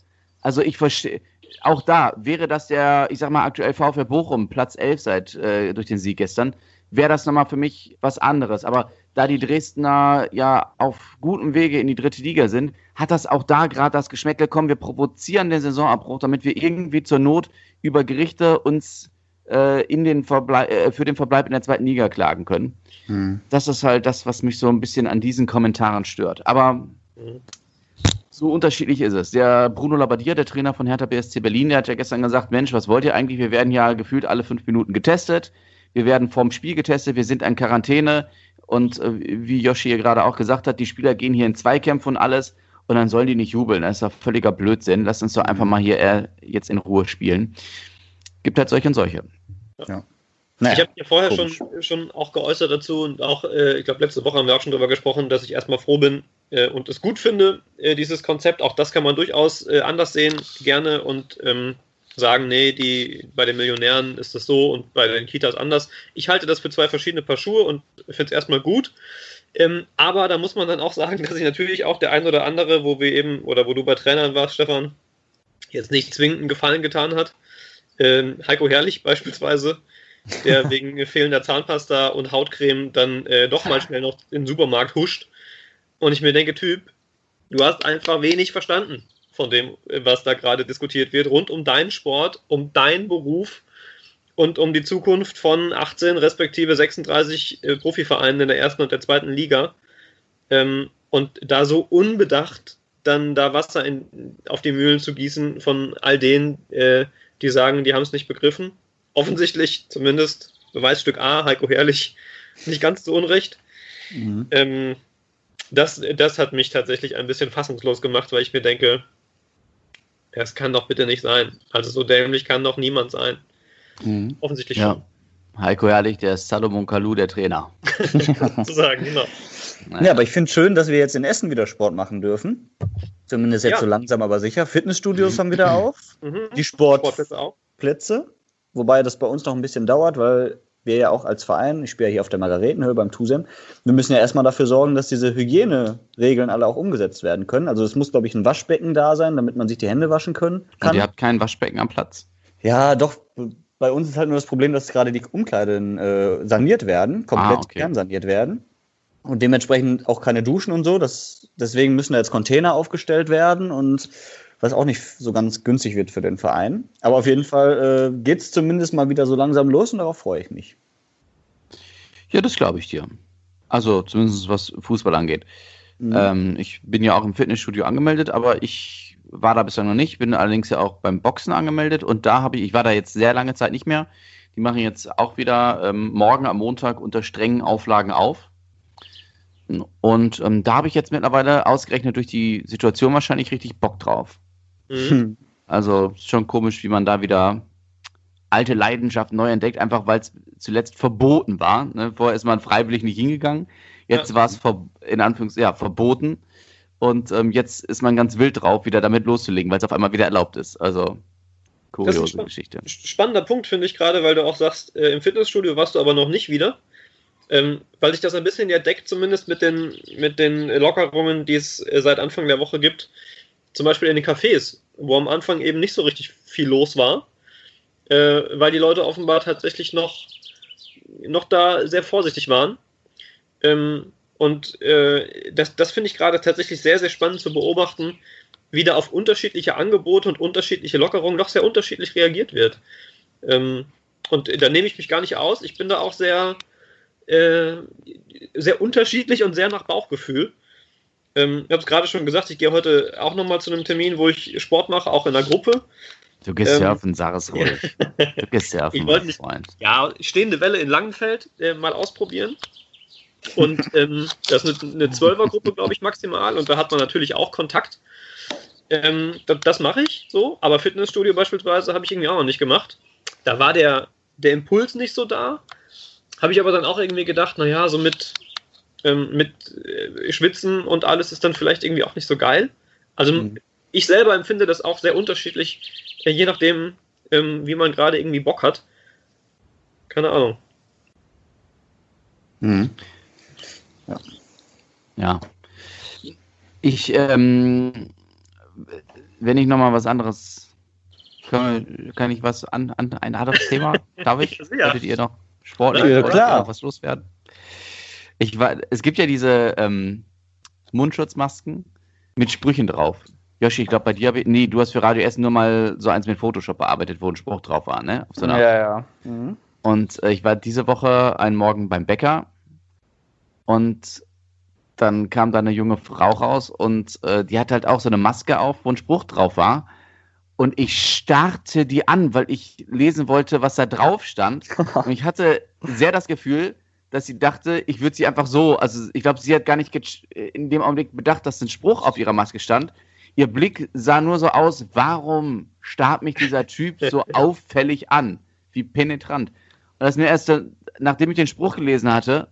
Also ich verstehe, auch da wäre das der, ich sag mal, aktuell VfL Bochum, Platz 11 seit äh, durch den Sieg gestern, wäre das nochmal für mich was anderes. Aber da die Dresdner ja auf gutem Wege in die dritte Liga sind, hat das auch da gerade das Geschmäckle, kommen wir provozieren den Saisonabbruch, damit wir irgendwie zur Not über Gerichte uns äh, in den Verblei äh, für den Verbleib in der zweiten Liga klagen können. Hm. Das ist halt das, was mich so ein bisschen an diesen Kommentaren stört. Aber hm. So unterschiedlich ist es. Der Bruno Labbadia, der Trainer von Hertha BSC Berlin, der hat ja gestern gesagt, Mensch, was wollt ihr eigentlich? Wir werden ja gefühlt alle fünf Minuten getestet. Wir werden vorm Spiel getestet. Wir sind in Quarantäne. Und äh, wie Yoshi hier gerade auch gesagt hat, die Spieler gehen hier in Zweikämpfe und alles. Und dann sollen die nicht jubeln. Das ist doch völliger Blödsinn. Lass uns doch einfach mal hier äh, jetzt in Ruhe spielen. Gibt halt solche und solche. Ja. Naja, ich habe mir vorher schon, schon auch geäußert dazu und auch, äh, ich glaube, letzte Woche haben wir auch schon darüber gesprochen, dass ich erstmal froh bin, äh, und es gut finde, äh, dieses Konzept. Auch das kann man durchaus äh, anders sehen, gerne und ähm, sagen, nee, die, bei den Millionären ist das so und bei den Kitas anders. Ich halte das für zwei verschiedene Paar Schuhe und finde es erstmal gut. Ähm, aber da muss man dann auch sagen, <laughs> dass sich natürlich auch der ein oder andere, wo wir eben, oder wo du bei Trainern warst, Stefan, jetzt nicht zwingend einen Gefallen getan hat. Ähm, Heiko Herrlich beispielsweise, der <laughs> wegen fehlender Zahnpasta und Hautcreme dann äh, doch mal schnell noch in den Supermarkt huscht. Und ich mir denke, Typ, du hast einfach wenig verstanden von dem, was da gerade diskutiert wird, rund um deinen Sport, um deinen Beruf und um die Zukunft von 18 respektive 36 äh, Profivereinen in der ersten und der zweiten Liga. Ähm, und da so unbedacht dann da Wasser in, auf die Mühlen zu gießen von all denen, äh, die sagen, die haben es nicht begriffen. Offensichtlich, zumindest Beweisstück A, Heiko Herrlich, <laughs> nicht ganz zu Unrecht. Mhm. Ähm, das, das hat mich tatsächlich ein bisschen fassungslos gemacht, weil ich mir denke, das kann doch bitte nicht sein. Also so dämlich kann doch niemand sein. Mhm. Offensichtlich ja. schon. Heiko Herrlich, der ist Salomon Kalou, der Trainer. <laughs> Sozusagen, genau. Ja, aber ich finde schön, dass wir jetzt in Essen wieder Sport machen dürfen. Zumindest jetzt ja. so langsam, aber sicher. Fitnessstudios haben wieder auf. Mhm. Die Sportplätze auch. Plätze. Wobei das bei uns noch ein bisschen dauert, weil wir ja auch als Verein, ich spiele ja hier auf der Margaretenhöhe beim Tusem, wir müssen ja erstmal dafür sorgen, dass diese Hygieneregeln alle auch umgesetzt werden können. Also es muss, glaube ich, ein Waschbecken da sein, damit man sich die Hände waschen können kann. Und ihr habt kein Waschbecken am Platz. Ja, doch. Bei uns ist halt nur das Problem, dass gerade die Umkleiden äh, saniert werden, komplett ah, okay. kernsaniert werden. Und dementsprechend auch keine Duschen und so. Das, deswegen müssen da jetzt Container aufgestellt werden und was auch nicht so ganz günstig wird für den Verein. Aber auf jeden Fall äh, geht es zumindest mal wieder so langsam los und darauf freue ich mich. Ja, das glaube ich dir. Also zumindest was Fußball angeht. Mhm. Ähm, ich bin ja auch im Fitnessstudio angemeldet, aber ich war da bislang noch nicht, bin allerdings ja auch beim Boxen angemeldet und da habe ich, ich war da jetzt sehr lange Zeit nicht mehr. Die machen jetzt auch wieder ähm, morgen am Montag unter strengen Auflagen auf. Und ähm, da habe ich jetzt mittlerweile ausgerechnet durch die Situation wahrscheinlich richtig Bock drauf. Mhm. Also schon komisch, wie man da wieder alte Leidenschaften neu entdeckt, einfach weil es zuletzt verboten war. Ne? Vorher ist man freiwillig nicht hingegangen. Jetzt ja. war es in Anführungs ja, verboten. Und ähm, jetzt ist man ganz wild drauf, wieder damit loszulegen, weil es auf einmal wieder erlaubt ist. Also kuriose spann Geschichte. Spannender Punkt, finde ich gerade, weil du auch sagst, äh, im Fitnessstudio warst du aber noch nicht wieder. Ähm, weil sich das ein bisschen ja deckt, zumindest mit den, mit den Lockerungen, die es äh, seit Anfang der Woche gibt. Zum Beispiel in den Cafés, wo am Anfang eben nicht so richtig viel los war, äh, weil die Leute offenbar tatsächlich noch, noch da sehr vorsichtig waren. Ähm, und äh, das, das finde ich gerade tatsächlich sehr, sehr spannend zu beobachten, wie da auf unterschiedliche Angebote und unterschiedliche Lockerungen doch sehr unterschiedlich reagiert wird. Ähm, und da nehme ich mich gar nicht aus. Ich bin da auch sehr, äh, sehr unterschiedlich und sehr nach Bauchgefühl. Ähm, ich habe es gerade schon gesagt, ich gehe heute auch nochmal zu einem Termin, wo ich Sport mache, auch in einer Gruppe. Du gehst ähm, surfen, sag es ruhig. du gehst surfen, <laughs> ich wollte Freund. Ja, stehende Welle in Langenfeld äh, mal ausprobieren. Und ähm, das ist eine, eine Zwölfergruppe, glaube ich, maximal. Und da hat man natürlich auch Kontakt. Ähm, das, das mache ich so, aber Fitnessstudio beispielsweise habe ich irgendwie auch noch nicht gemacht. Da war der, der Impuls nicht so da. Habe ich aber dann auch irgendwie gedacht, naja, so mit ähm, mit äh, Schwitzen und alles ist dann vielleicht irgendwie auch nicht so geil. Also mhm. ich selber empfinde das auch sehr unterschiedlich, äh, je nachdem, ähm, wie man gerade irgendwie Bock hat. Keine Ahnung. Mhm. Ja. ja. Ich, ähm, wenn ich nochmal was anderes, kann, kann ich was an, an ein anderes Thema? <laughs> Darf ich? ja. Würdet ihr noch sportlich ja, klar. was loswerden? Ich war, es gibt ja diese ähm, Mundschutzmasken mit Sprüchen drauf. Joshi, ich glaube bei dir, nee, du hast für Radio Essen nur mal so eins mit Photoshop bearbeitet, wo ein Spruch drauf war, ne? So ja, ja. Mhm. Und äh, ich war diese Woche einen Morgen beim Bäcker und dann kam da eine junge Frau raus und äh, die hat halt auch so eine Maske auf, wo ein Spruch drauf war. Und ich starrte die an, weil ich lesen wollte, was da drauf stand. <laughs> Und ich hatte sehr das Gefühl, dass sie dachte, ich würde sie einfach so, also ich glaube, sie hat gar nicht in dem Augenblick bedacht, dass ein Spruch auf ihrer Maske stand. Ihr Blick sah nur so aus, warum starrt mich dieser Typ so <laughs> auffällig an? Wie penetrant. Und das mir erst, nachdem ich den Spruch gelesen hatte,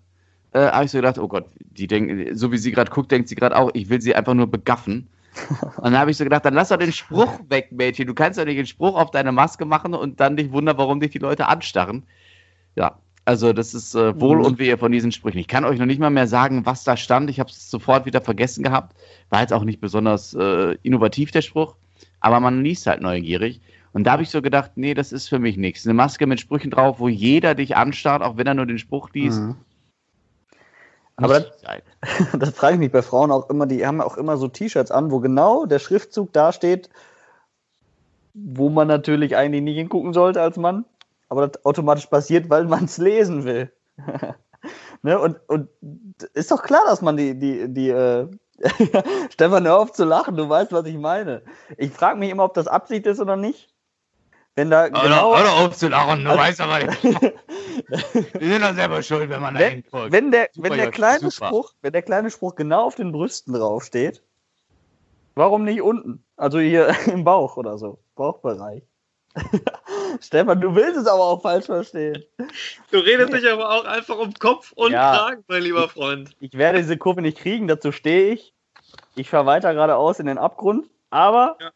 äh, habe ich so gedacht, oh Gott, die denken, so wie sie gerade guckt, denkt sie gerade auch, ich will sie einfach nur begaffen. <laughs> Und dann habe ich so gedacht, dann lass doch den Spruch weg, Mädchen. Du kannst doch nicht den Spruch auf deine Maske machen und dann dich wundern, warum dich die Leute anstarren. Ja, also das ist äh, Wohl Mhm. und Wehe von diesen Sprüchen. Ich kann euch noch nicht mal mehr sagen, was da stand. Ich habe es sofort wieder vergessen gehabt. War jetzt auch nicht besonders äh, innovativ, der Spruch. Aber man liest halt neugierig. Und da habe ich so gedacht, nee, das ist für mich nichts. Eine Maske mit Sprüchen drauf, wo jeder dich anstarrt, auch wenn er nur den Spruch liest. Mhm. Aber nicht sein. <laughs> Das frage ich mich bei Frauen auch immer, die haben auch immer so T-Shirts an, wo genau der Schriftzug da steht, wo man natürlich eigentlich nicht hingucken sollte als Mann, aber das automatisch passiert, weil man es lesen will. <laughs> ne? und, und ist doch klar, dass man die, die, die, äh, <laughs> Stefan, hör auf zu lachen, du weißt, was ich meine. Ich frage mich immer, ob das Absicht ist oder nicht. Wenn da genau, hör auf zu lachen, du Also- weißt aber nicht. <laughs> Wir sind doch selber schuld, wenn man da wenn, hinguckt. wenn der, Super, wenn der kleine super. Spruch, wenn der kleine Spruch genau auf den Brüsten draufsteht, warum nicht unten? Also hier im Bauch oder so, Bauchbereich. <laughs> Stefan, du willst es aber auch falsch verstehen. Du redest dich aber auch einfach um Kopf und Ja. Kragen, mein lieber Freund. Ich werde diese Kurve nicht kriegen, dazu stehe ich. Ich fahre weiter geradeaus in den Abgrund, aber Ja.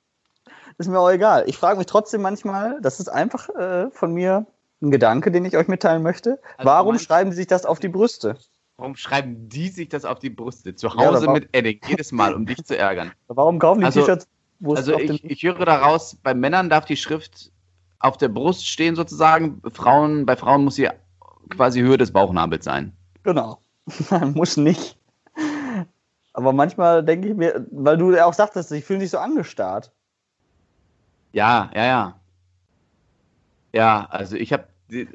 ist mir auch egal. Ich frage mich trotzdem manchmal, das ist einfach äh, von mir ein Gedanke, den ich euch mitteilen möchte. Also Warum schreiben sie sich das auf die Brüste? Warum schreiben die sich das auf die Brüste? Zu Ja, Hause aber- mit Edding, jedes Mal, um dich zu ärgern. <laughs> Warum kaufen die Also- T-Shirts, Also ich, ich höre daraus, bei Männern darf die Schrift auf der Brust stehen sozusagen. Frauen, bei Frauen muss sie quasi Höhe des Bauchnabels sein. Genau. <laughs> Muss nicht. Aber manchmal denke ich mir, weil du ja auch sagtest, sie fühlen sich so angestarrt. Ja, ja, ja. Ja, also ich habe.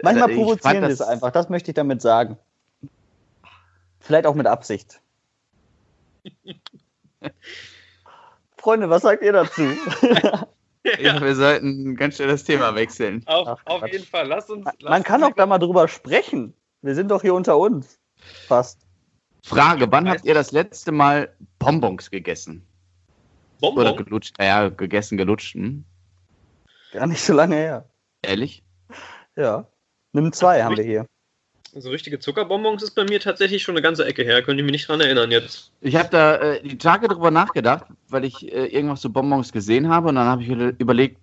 Manchmal ich provozieren sie es einfach, das möchte ich damit sagen. Vielleicht auch mit Absicht. <laughs> Freunde, was sagt ihr dazu? <laughs> Ja, wir sollten ganz schnell das Thema wechseln. Auf, Ach, auf jeden Fall. Lass uns. Lass Man kann uns auch da mal drüber sprechen. Wir sind doch hier unter uns. Fast. Frage: Wann habt ihr das letzte Mal Bonbons gegessen? Oder Bonbon. gelutscht? Ja, gegessen, gelutscht. Hm? Gar nicht so lange her. Ehrlich? Ja. Nimm zwei haben wir hier. So richtige Zuckerbonbons ist bei mir tatsächlich schon eine ganze Ecke her. Könnte ich mich nicht dran erinnern jetzt. Ich habe da äh, die Tage drüber nachgedacht, weil ich äh, irgendwas zu Bonbons gesehen habe und dann habe ich überlegt,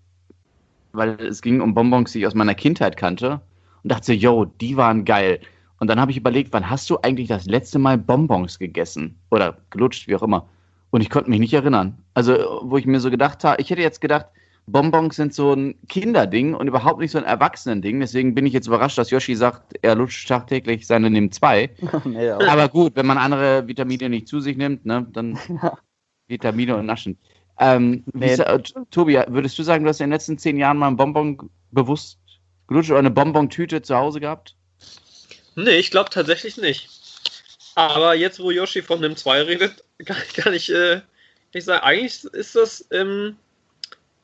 weil es ging um Bonbons, die ich aus meiner Kindheit kannte und dachte, yo, die waren geil. Und dann habe ich überlegt, wann hast du eigentlich das letzte Mal Bonbons gegessen oder gelutscht, wie auch immer. Und ich konnte mich nicht erinnern. Also, wo ich mir so gedacht habe, ich hätte jetzt gedacht, Bonbons sind so ein Kinderding und überhaupt nicht so ein Erwachsenending. Deswegen bin ich jetzt überrascht, dass Yoshi sagt, er lutscht tagtäglich seine Nimm 2. <laughs> nee, aber Aber gut, wenn man andere Vitamine nicht zu sich nimmt, ne, dann <laughs> Vitamine und Naschen. Ähm, Nee. äh, Tobi, würdest du sagen, du hast in den letzten zehn Jahren mal einen Bonbon bewusst gelutscht oder eine Bonbon-Tüte zu Hause gehabt? Nee, ich glaube tatsächlich nicht. Aber jetzt, wo Yoshi von dem 2 redet, <laughs> kann, kann ich, äh, ich sagen, eigentlich ist das, ähm,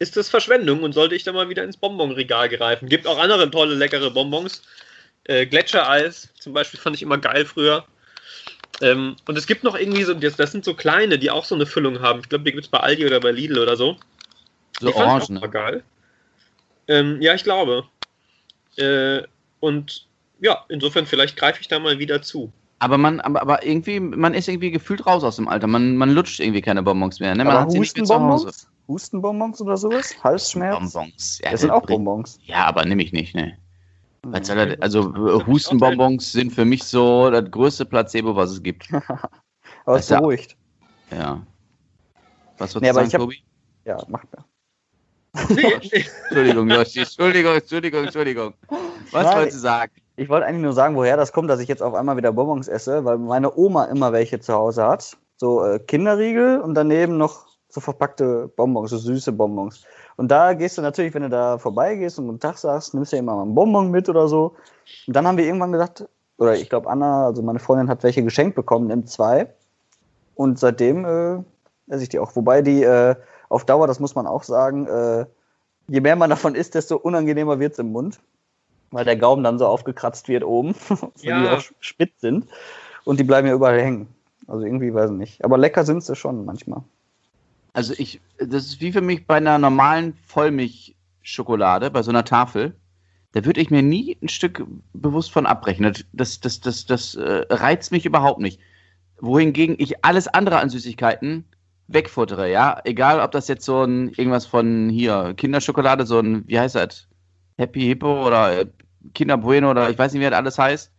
ist das Verschwendung und sollte ich da mal wieder ins Bonbonregal greifen. Gibt auch andere tolle, leckere Bonbons. Äh, Gletschereis zum Beispiel fand ich immer geil früher. Ähm, und es gibt noch irgendwie so, das, das sind so kleine, die auch so eine Füllung haben. Ich glaube, die gibt es bei Aldi oder bei Lidl oder so. So Die fand ich orange, auch ne? geil. Ähm, ja, ich glaube. Äh, und ja, insofern vielleicht greife ich da mal wieder zu. Aber man, aber, aber irgendwie, man ist irgendwie gefühlt raus aus dem Alter. Man, man lutscht irgendwie keine Bonbons mehr. Ne? Man aber hat sie nicht mehr zu Hause. Hustenbonbons? Oder sowas? Halsschmerz? Bonbons. Ja, Das sind auch bringt- Bonbons. Ja, aber nehme ich nicht, ne. Was soll Mhm. das- Also Hustenbonbons sind für mich so das größte Placebo, was es gibt. <laughs> Aber es Ja. beruhigt. Ja. Was würdest Nee, du sagen, ich hab- Tobi? Ja, macht mir. Nee, Entschuldigung, Yoshi. Entschuldigung, Entschuldigung, Entschuldigung. Was Nein. wolltest du sagen? Ich wollte eigentlich nur sagen, woher das kommt, dass ich jetzt auf einmal wieder Bonbons esse, weil meine Oma immer welche zu Hause hat. So äh, Kinderriegel und daneben noch so verpackte Bonbons, so süße Bonbons. Und da gehst du natürlich, wenn du da vorbeigehst und guten Tag sagst, nimmst du ja immer mal einen Bonbon mit oder so. Und dann haben wir irgendwann gesagt, oder ich glaube Anna, also meine Freundin hat welche geschenkt bekommen, nimmt zwei. Und seitdem äh, esse ich die auch. Wobei die äh, auf Dauer, das muss man auch sagen, äh, je mehr man davon isst, desto unangenehmer wird's im Mund. Weil der Gaumen dann so aufgekratzt wird oben, <laughs> weil die Ja. auch spitz sind. Und die bleiben ja überall hängen. Also irgendwie weiß ich nicht. Aber lecker sind sie schon manchmal. Also ich, das ist wie für mich bei einer normalen Vollmilchschokolade, bei so einer Tafel. Da würde ich mir nie ein Stück bewusst von abbrechen. Das, das, das, das, äh, reizt mich überhaupt nicht. Wohingegen ich alles andere an Süßigkeiten wegfuttere, ja. Egal, ob das jetzt so ein irgendwas von hier, Kinderschokolade, so ein, wie heißt das? Happy Hippo oder äh, Kinder Bueno oder ich weiß nicht, wie das alles heißt.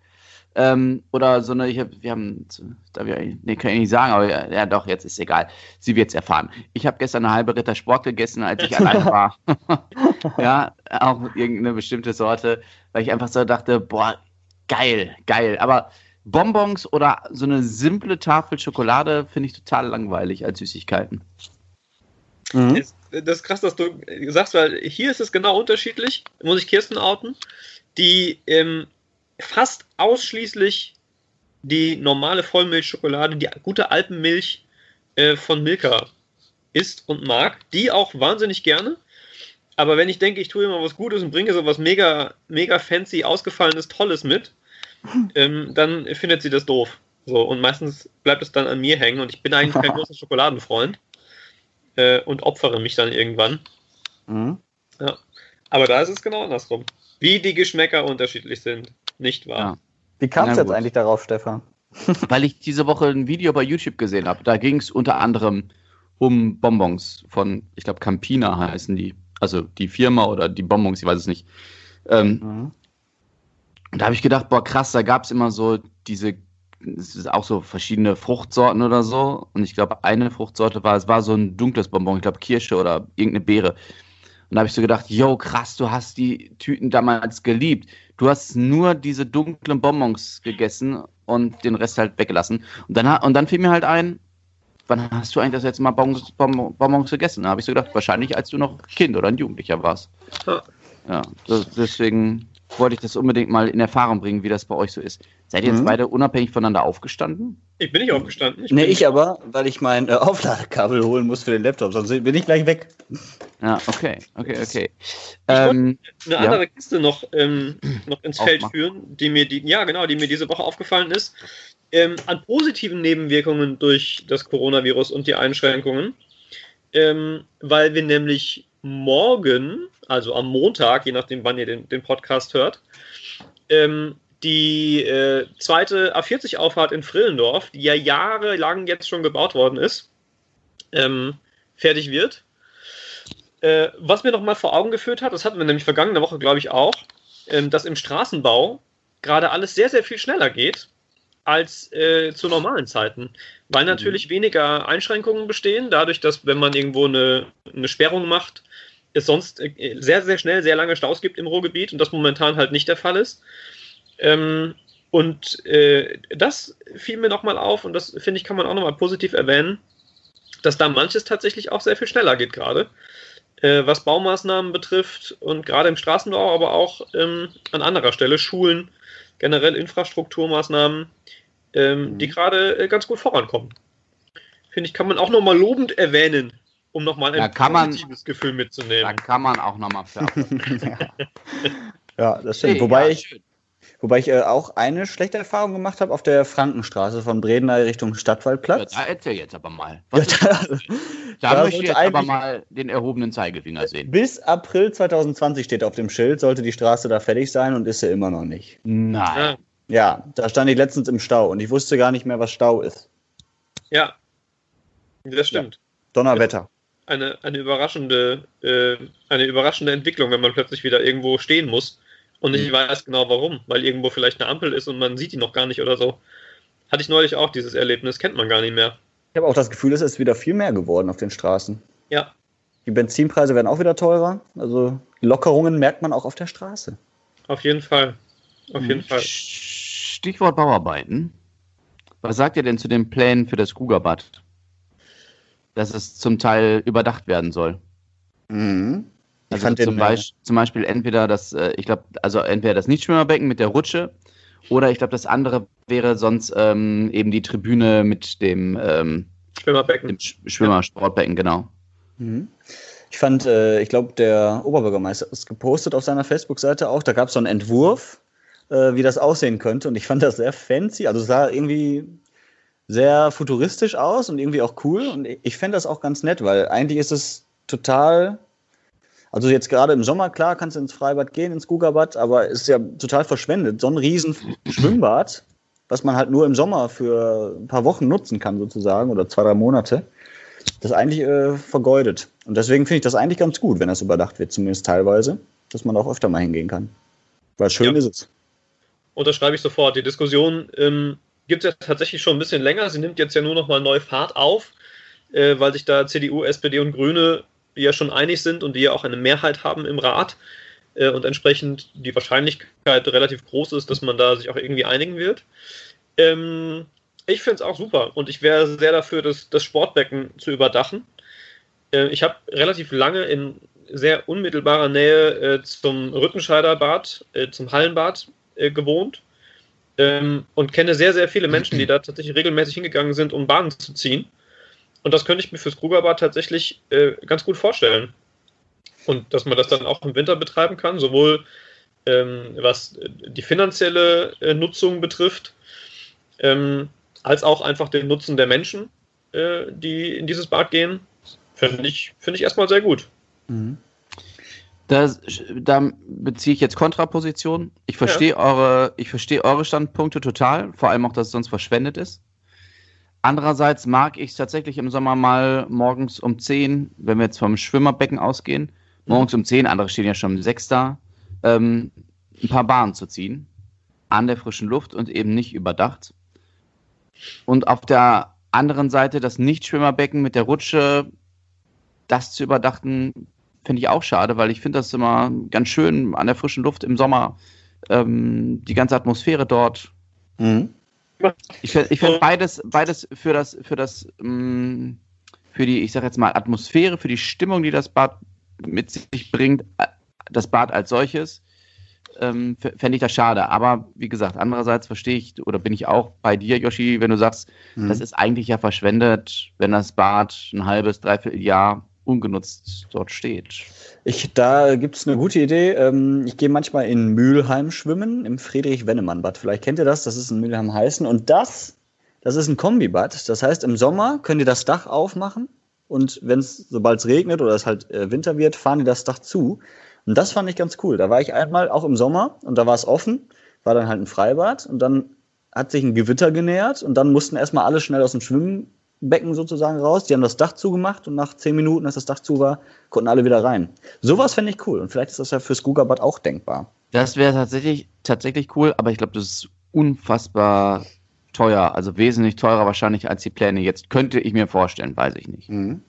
Ähm, oder so eine, ich hab, wir haben, da wir, nee, kann ich nicht sagen, aber ja, ja doch, jetzt ist egal. Sie wird es erfahren. Ich habe gestern eine halbe Ritter Sport gegessen, als ich allein <laughs> war. <laughs> ja, auch irgendeine bestimmte Sorte, weil ich einfach so dachte, boah, geil, geil. Aber Bonbons oder so eine simple Tafel Schokolade finde ich total langweilig als Süßigkeiten. Mhm. Das ist krass, dass du sagst, weil hier ist es genau unterschiedlich, muss ich Kirsten outen, die ähm, fast ausschließlich die normale Vollmilchschokolade, die gute Alpenmilch äh, von Milka isst und mag. Die auch wahnsinnig gerne. Aber wenn ich denke, ich tue immer was Gutes und bringe so was mega, mega fancy, ausgefallenes, Tolles mit, <laughs> ähm, dann findet sie das doof. So, und meistens bleibt es dann an mir hängen und ich bin eigentlich kein <laughs> großer Schokoladenfreund äh, und opfere mich dann irgendwann. Mhm. Ja. Aber da ist es genau andersrum. Wie die Geschmäcker unterschiedlich sind. Nicht wahr? Ja. Wie kam es jetzt eigentlich darauf, Stefan? <laughs> Weil ich diese Woche ein Video bei YouTube gesehen habe. Da ging es unter anderem um Bonbons von, ich glaube, Campina heißen die. Also die Firma oder die Bonbons, ich weiß es nicht. Ähm, mhm. Da habe ich gedacht, boah, krass, da gab es immer so diese, auch so verschiedene Fruchtsorten oder so. Und ich glaube, eine Fruchtsorte war, es war so ein dunkles Bonbon, ich glaube Kirsche oder irgendeine Beere. Und da habe ich so gedacht, yo, krass, du hast die Tüten damals geliebt. Du hast nur diese dunklen Bonbons gegessen und den Rest halt weggelassen. Und dann, und dann fiel mir halt ein, wann hast du eigentlich das letzte Mal Bonbons, Bonbons gegessen? Da habe ich so gedacht, wahrscheinlich als du noch Kind oder ein Jugendlicher warst. Ja, deswegen wollte ich das unbedingt mal in Erfahrung bringen, wie das bei euch so ist. Seid ihr jetzt mhm. beide unabhängig voneinander aufgestanden? Ich bin nicht aufgestanden. Ich nee, ich aber, weil ich mein äh, Aufladekabel holen muss für den Laptop, sonst bin ich gleich weg. Ja, okay, okay, okay. Ich ähm, eine andere ja. Kiste noch, ähm, noch ins Feld führen, die mir die, ja genau, die mir diese Woche aufgefallen ist. Ähm, an positiven Nebenwirkungen durch das Coronavirus und die Einschränkungen, ähm, weil wir nämlich morgen, also am Montag, je nachdem, wann ihr den, den Podcast hört, ähm, die äh, zweite A40-Auffahrt in Frillendorf, die ja jahrelang jetzt schon gebaut worden ist, ähm, fertig wird. Äh, was mir nochmal vor Augen geführt hat, das hatten wir nämlich vergangene Woche, glaube ich, auch, ähm, dass im Straßenbau gerade alles sehr, sehr viel schneller geht als äh, zu normalen Zeiten, weil natürlich mhm. weniger Einschränkungen bestehen, dadurch, dass wenn man irgendwo eine, eine Sperrung macht, es sonst äh, sehr, sehr schnell sehr lange Staus gibt im Ruhrgebiet und das momentan halt nicht der Fall ist. Ähm, und äh, das fiel mir nochmal auf und das finde ich, kann man auch nochmal positiv erwähnen, dass da manches tatsächlich auch sehr viel schneller geht gerade, äh, was Baumaßnahmen betrifft und gerade im Straßenbau, aber auch ähm, an anderer Stelle, Schulen, generell Infrastrukturmaßnahmen, ähm, mhm. die gerade äh, ganz gut vorankommen. Finde ich, kann man auch nochmal lobend erwähnen, um nochmal ein positives man, Gefühl mitzunehmen. Da kann man auch nochmal <laughs> ja. das stimmt. Hey, wobei ja, ich, wobei ich äh, auch eine schlechte Erfahrung gemacht habe auf der Frankenstraße von Bredeney Richtung Stadtwaldplatz. Ja, da erzähl jetzt aber mal. Ja, da, <laughs> da, da möchte ich jetzt aber mal den erhobenen Zeigefinger sehen. Bis April 2020 steht auf dem Schild, sollte die Straße da fertig sein und ist sie immer noch nicht. Nein. Ja, da stand ich letztens im Stau und ich wusste gar nicht mehr, was Stau ist. Ja, das stimmt. Donnerwetter eine, eine, überraschende, äh, eine überraschende Entwicklung, wenn man plötzlich wieder irgendwo stehen muss und nicht mhm. weiß genau warum, weil irgendwo vielleicht eine Ampel ist und man sieht die noch gar nicht oder so. Hatte ich neulich auch dieses Erlebnis, kennt man gar nicht mehr. Ich habe auch das Gefühl, es ist wieder viel mehr geworden auf den Straßen. Ja. Die Benzinpreise werden auch wieder teurer. Also Lockerungen merkt man auch auf der Straße. Auf jeden Fall. Auf jeden mhm. Fall. Stichwort Bauarbeiten. Was sagt ihr denn zu den Plänen für das Gugerbad? dass es zum Teil überdacht werden soll. Mhm. Ich also zum, Beispiel, zum, Beispiel, entweder das, äh, ich glaube, also entweder das Nichtschwimmerbecken mit der Rutsche oder ich glaube, das andere wäre sonst ähm, eben die Tribüne mit dem ähm, Schwimmerbecken. Dem Schwimmersportbecken, genau. Mhm. Ich fand, äh, ich glaube, der Oberbürgermeister ist gepostet auf seiner Facebook-Seite auch. Da gab es so einen Entwurf, äh, wie das aussehen könnte. Und ich fand das sehr fancy. Also sah irgendwie sehr futuristisch aus und irgendwie auch cool. Und ich fände das auch ganz nett, weil eigentlich ist es total. Also jetzt gerade im Sommer, klar, kannst du ins Freibad gehen, ins Gugabad, aber ist ja total verschwendet. So ein riesen Schwimmbad, was man halt nur im Sommer für ein paar Wochen nutzen kann sozusagen oder zwei, drei Monate, das ist eigentlich äh, vergeudet. Und deswegen finde ich das eigentlich ganz gut, wenn das überdacht wird, zumindest teilweise, dass man auch öfter mal hingehen kann. Weil schön ja. ist es. Unterschreibe ich sofort. Die Diskussion ähm, gibt es ja tatsächlich schon ein bisschen länger. Sie nimmt jetzt ja nur noch mal neu Fahrt auf, äh, weil sich da CDU, SPD und Grüne ja schon einig sind und die ja auch eine Mehrheit haben im Rat äh, und entsprechend die Wahrscheinlichkeit relativ groß ist, dass man da sich auch irgendwie einigen wird. Ähm, ich finde es auch super und ich wäre sehr dafür, das, das Sportbecken zu überdachen. Äh, ich habe relativ lange in sehr unmittelbarer Nähe äh, zum Rüttenscheider Bad, äh, zum Hallenbad äh, gewohnt ähm, und kenne sehr, sehr viele Menschen, die da tatsächlich regelmäßig hingegangen sind, um Bahnen zu ziehen. Und das könnte ich mir fürs Krugerbad tatsächlich äh, ganz gut vorstellen. Und dass man das dann auch im Winter betreiben kann, sowohl ähm, was die finanzielle äh, Nutzung betrifft, ähm, als auch einfach den Nutzen der Menschen, äh, die in dieses Bad gehen, finde ich, find ich erstmal sehr gut. Mhm. Das, da beziehe ich jetzt Kontraposition. Ich verstehe ja. eure, ich verstehe eure Standpunkte total, vor allem auch, dass es sonst verschwendet ist. Andererseits mag ich es tatsächlich im Sommer mal morgens um 10, wenn wir jetzt vom Schwimmerbecken ausgehen, morgens um 10, andere stehen ja schon um 6 da, ähm, ein paar Bahnen zu ziehen. An der frischen Luft und eben nicht überdacht. Und auf der anderen Seite das Nicht-Schwimmerbecken mit der Rutsche, das zu überdachten, finde ich auch schade, weil ich finde das immer ganz schön an der frischen Luft im Sommer, ähm, die ganze Atmosphäre dort. Mhm. Ich finde ich find beides, beides für das, für das, mm, für die, ich sag jetzt mal, Atmosphäre, für die Stimmung, die das Bad mit sich bringt, äh, das Bad als solches, ähm, fände ich das schade. Aber wie gesagt, andererseits verstehe ich oder bin ich auch bei dir, Yoshi, wenn du sagst, mhm. das ist eigentlich ja verschwendet, wenn das Bad ein halbes, dreiviertel Jahr ungenutzt dort steht. Ich, da gibt es eine gute Idee. Ähm, ich gehe manchmal in Mülheim schwimmen, im Friedrich-Wennemann-Bad. Vielleicht kennt ihr das, das ist in Mülheim heißen. Und das, das ist ein Kombibad. Das heißt, im Sommer könnt ihr das Dach aufmachen und wenn es, sobald es regnet oder es halt äh, Winter wird, fahren die das Dach zu. Und das fand ich ganz cool. Da war ich einmal auch im Sommer und da war es offen, war dann halt ein Freibad und dann hat sich ein Gewitter genähert und dann mussten erstmal alle schnell aus dem Schwimmen Becken sozusagen raus. Die haben das Dach zugemacht und nach zehn Minuten, als das Dach zu war, konnten alle wieder rein. Sowas fände ich cool und vielleicht ist das ja fürs Gugabad auch denkbar. Das wäre tatsächlich, tatsächlich cool, aber ich glaube, das ist unfassbar teuer, also wesentlich teurer wahrscheinlich als die Pläne jetzt. Könnte ich mir vorstellen, weiß ich nicht. Mhm.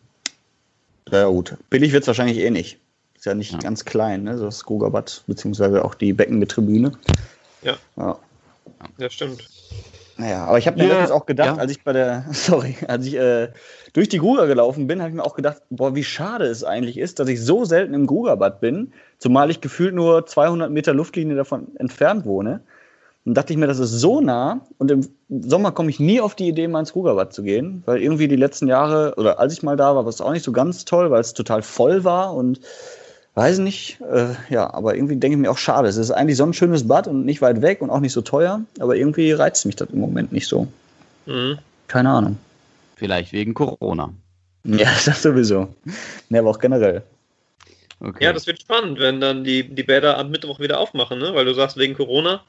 Ja, gut. Billig wird es wahrscheinlich eh nicht. Ist ja nicht ja. ganz klein, ne? das Gugabad, beziehungsweise auch die Beckengetribüne. Ja. ja. Ja, stimmt. Naja, aber ich habe mir ja, auch gedacht, ja. als ich bei der, <laughs> sorry, als ich äh, durch die Gruger gelaufen bin, habe ich mir auch gedacht, boah, wie schade es eigentlich ist, dass ich so selten im Grugerbad bin, zumal ich gefühlt nur 200 Meter Luftlinie davon entfernt wohne. Und dachte ich mir, das ist so nah und im Sommer komme ich nie auf die Idee, mal ins Grugerbad zu gehen, weil irgendwie die letzten Jahre, oder als ich mal da war, war es auch nicht so ganz toll, weil es total voll war und Weiß nicht, äh, ja, aber irgendwie denke ich mir auch schade. Es ist eigentlich so ein schönes Bad und nicht weit weg und auch nicht so teuer, aber irgendwie reizt mich das im Moment nicht so. Mhm. Keine Ahnung. Vielleicht wegen Corona. <laughs> Ja, das sowieso. Ne, aber auch generell. Okay. Ja, das wird spannend, wenn dann die, die Bäder am Mittwoch wieder aufmachen, ne? weil du sagst wegen Corona.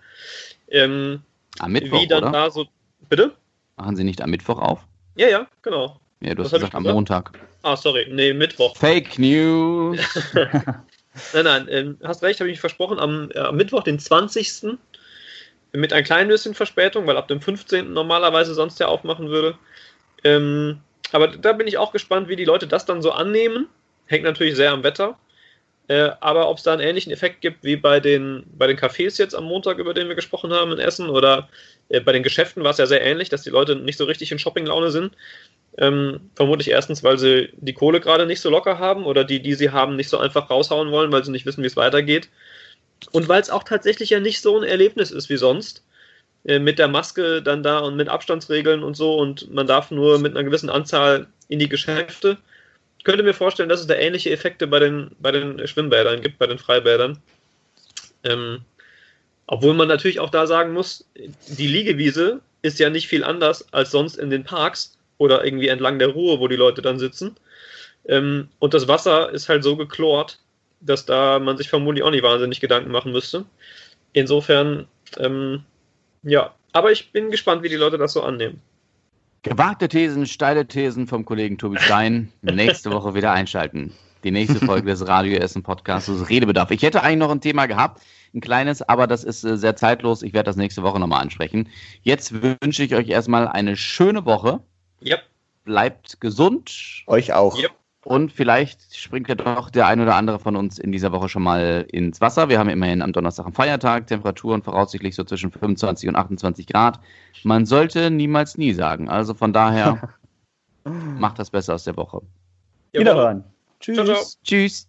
Ähm, am Mittwoch, wie dann oder? da so. Bitte? Machen sie nicht am Mittwoch auf? Ja, ja, genau. Ja, du hast gesagt am Montag. Ah, sorry, nee, Mittwoch. Fake News. <laughs> nein, nein, ähm, hast recht, habe ich mich versprochen. Am, äh, am, Mittwoch, den 20. mit ein klein bisschen Verspätung, weil ab dem 15. normalerweise sonst ja aufmachen würde. Ähm, aber da bin ich auch gespannt, wie die Leute das dann so annehmen. Hängt natürlich sehr am Wetter. Äh, aber ob es da einen ähnlichen Effekt gibt wie bei den, bei den Cafés jetzt am Montag, über den wir gesprochen haben in Essen, oder äh, bei den Geschäften war es ja sehr ähnlich, dass die Leute nicht so richtig in Shoppinglaune sind. Ähm, vermutlich erstens, weil sie die Kohle gerade nicht so locker haben oder die, die sie haben, nicht so einfach raushauen wollen, weil sie nicht wissen, wie es weitergeht. Und weil es auch tatsächlich ja nicht so ein Erlebnis ist wie sonst. Äh, mit der Maske dann da und mit Abstandsregeln und so und man darf nur mit einer gewissen Anzahl in die Geschäfte. Könnte mir vorstellen, dass es da ähnliche Effekte bei den, bei den Schwimmbädern gibt, bei den Freibädern. Ähm, obwohl man natürlich auch da sagen muss, die Liegewiese ist ja nicht viel anders als sonst in den Parks oder irgendwie entlang der Ruhe, wo die Leute dann sitzen. Ähm, und das Wasser ist halt so geklort, dass da man sich vermutlich auch nicht wahnsinnig Gedanken machen müsste. Insofern, ähm, ja, aber ich bin gespannt, wie die Leute das so annehmen. Gewagte Thesen, steile Thesen vom Kollegen Tobi Stein. Nächste Woche wieder einschalten. Die nächste Folge des Radio Essen Podcasts Redebedarf. Ich hätte eigentlich noch ein Thema gehabt, ein kleines, aber das ist äh, sehr zeitlos. Ich werde das nächste Woche nochmal ansprechen. Jetzt wünsche ich euch erstmal eine schöne Woche. Yep. Bleibt gesund. Euch auch. Yep. Und vielleicht springt ja doch der ein oder andere von uns in dieser Woche schon mal ins Wasser. Wir haben immerhin am Donnerstag einen Feiertag, Temperaturen voraussichtlich so zwischen 25 und 28 Grad. Man sollte niemals nie sagen. Also von daher <laughs> macht das besser aus der Woche. Wiederhören. Tschüss. Ciao, ciao. Tschüss.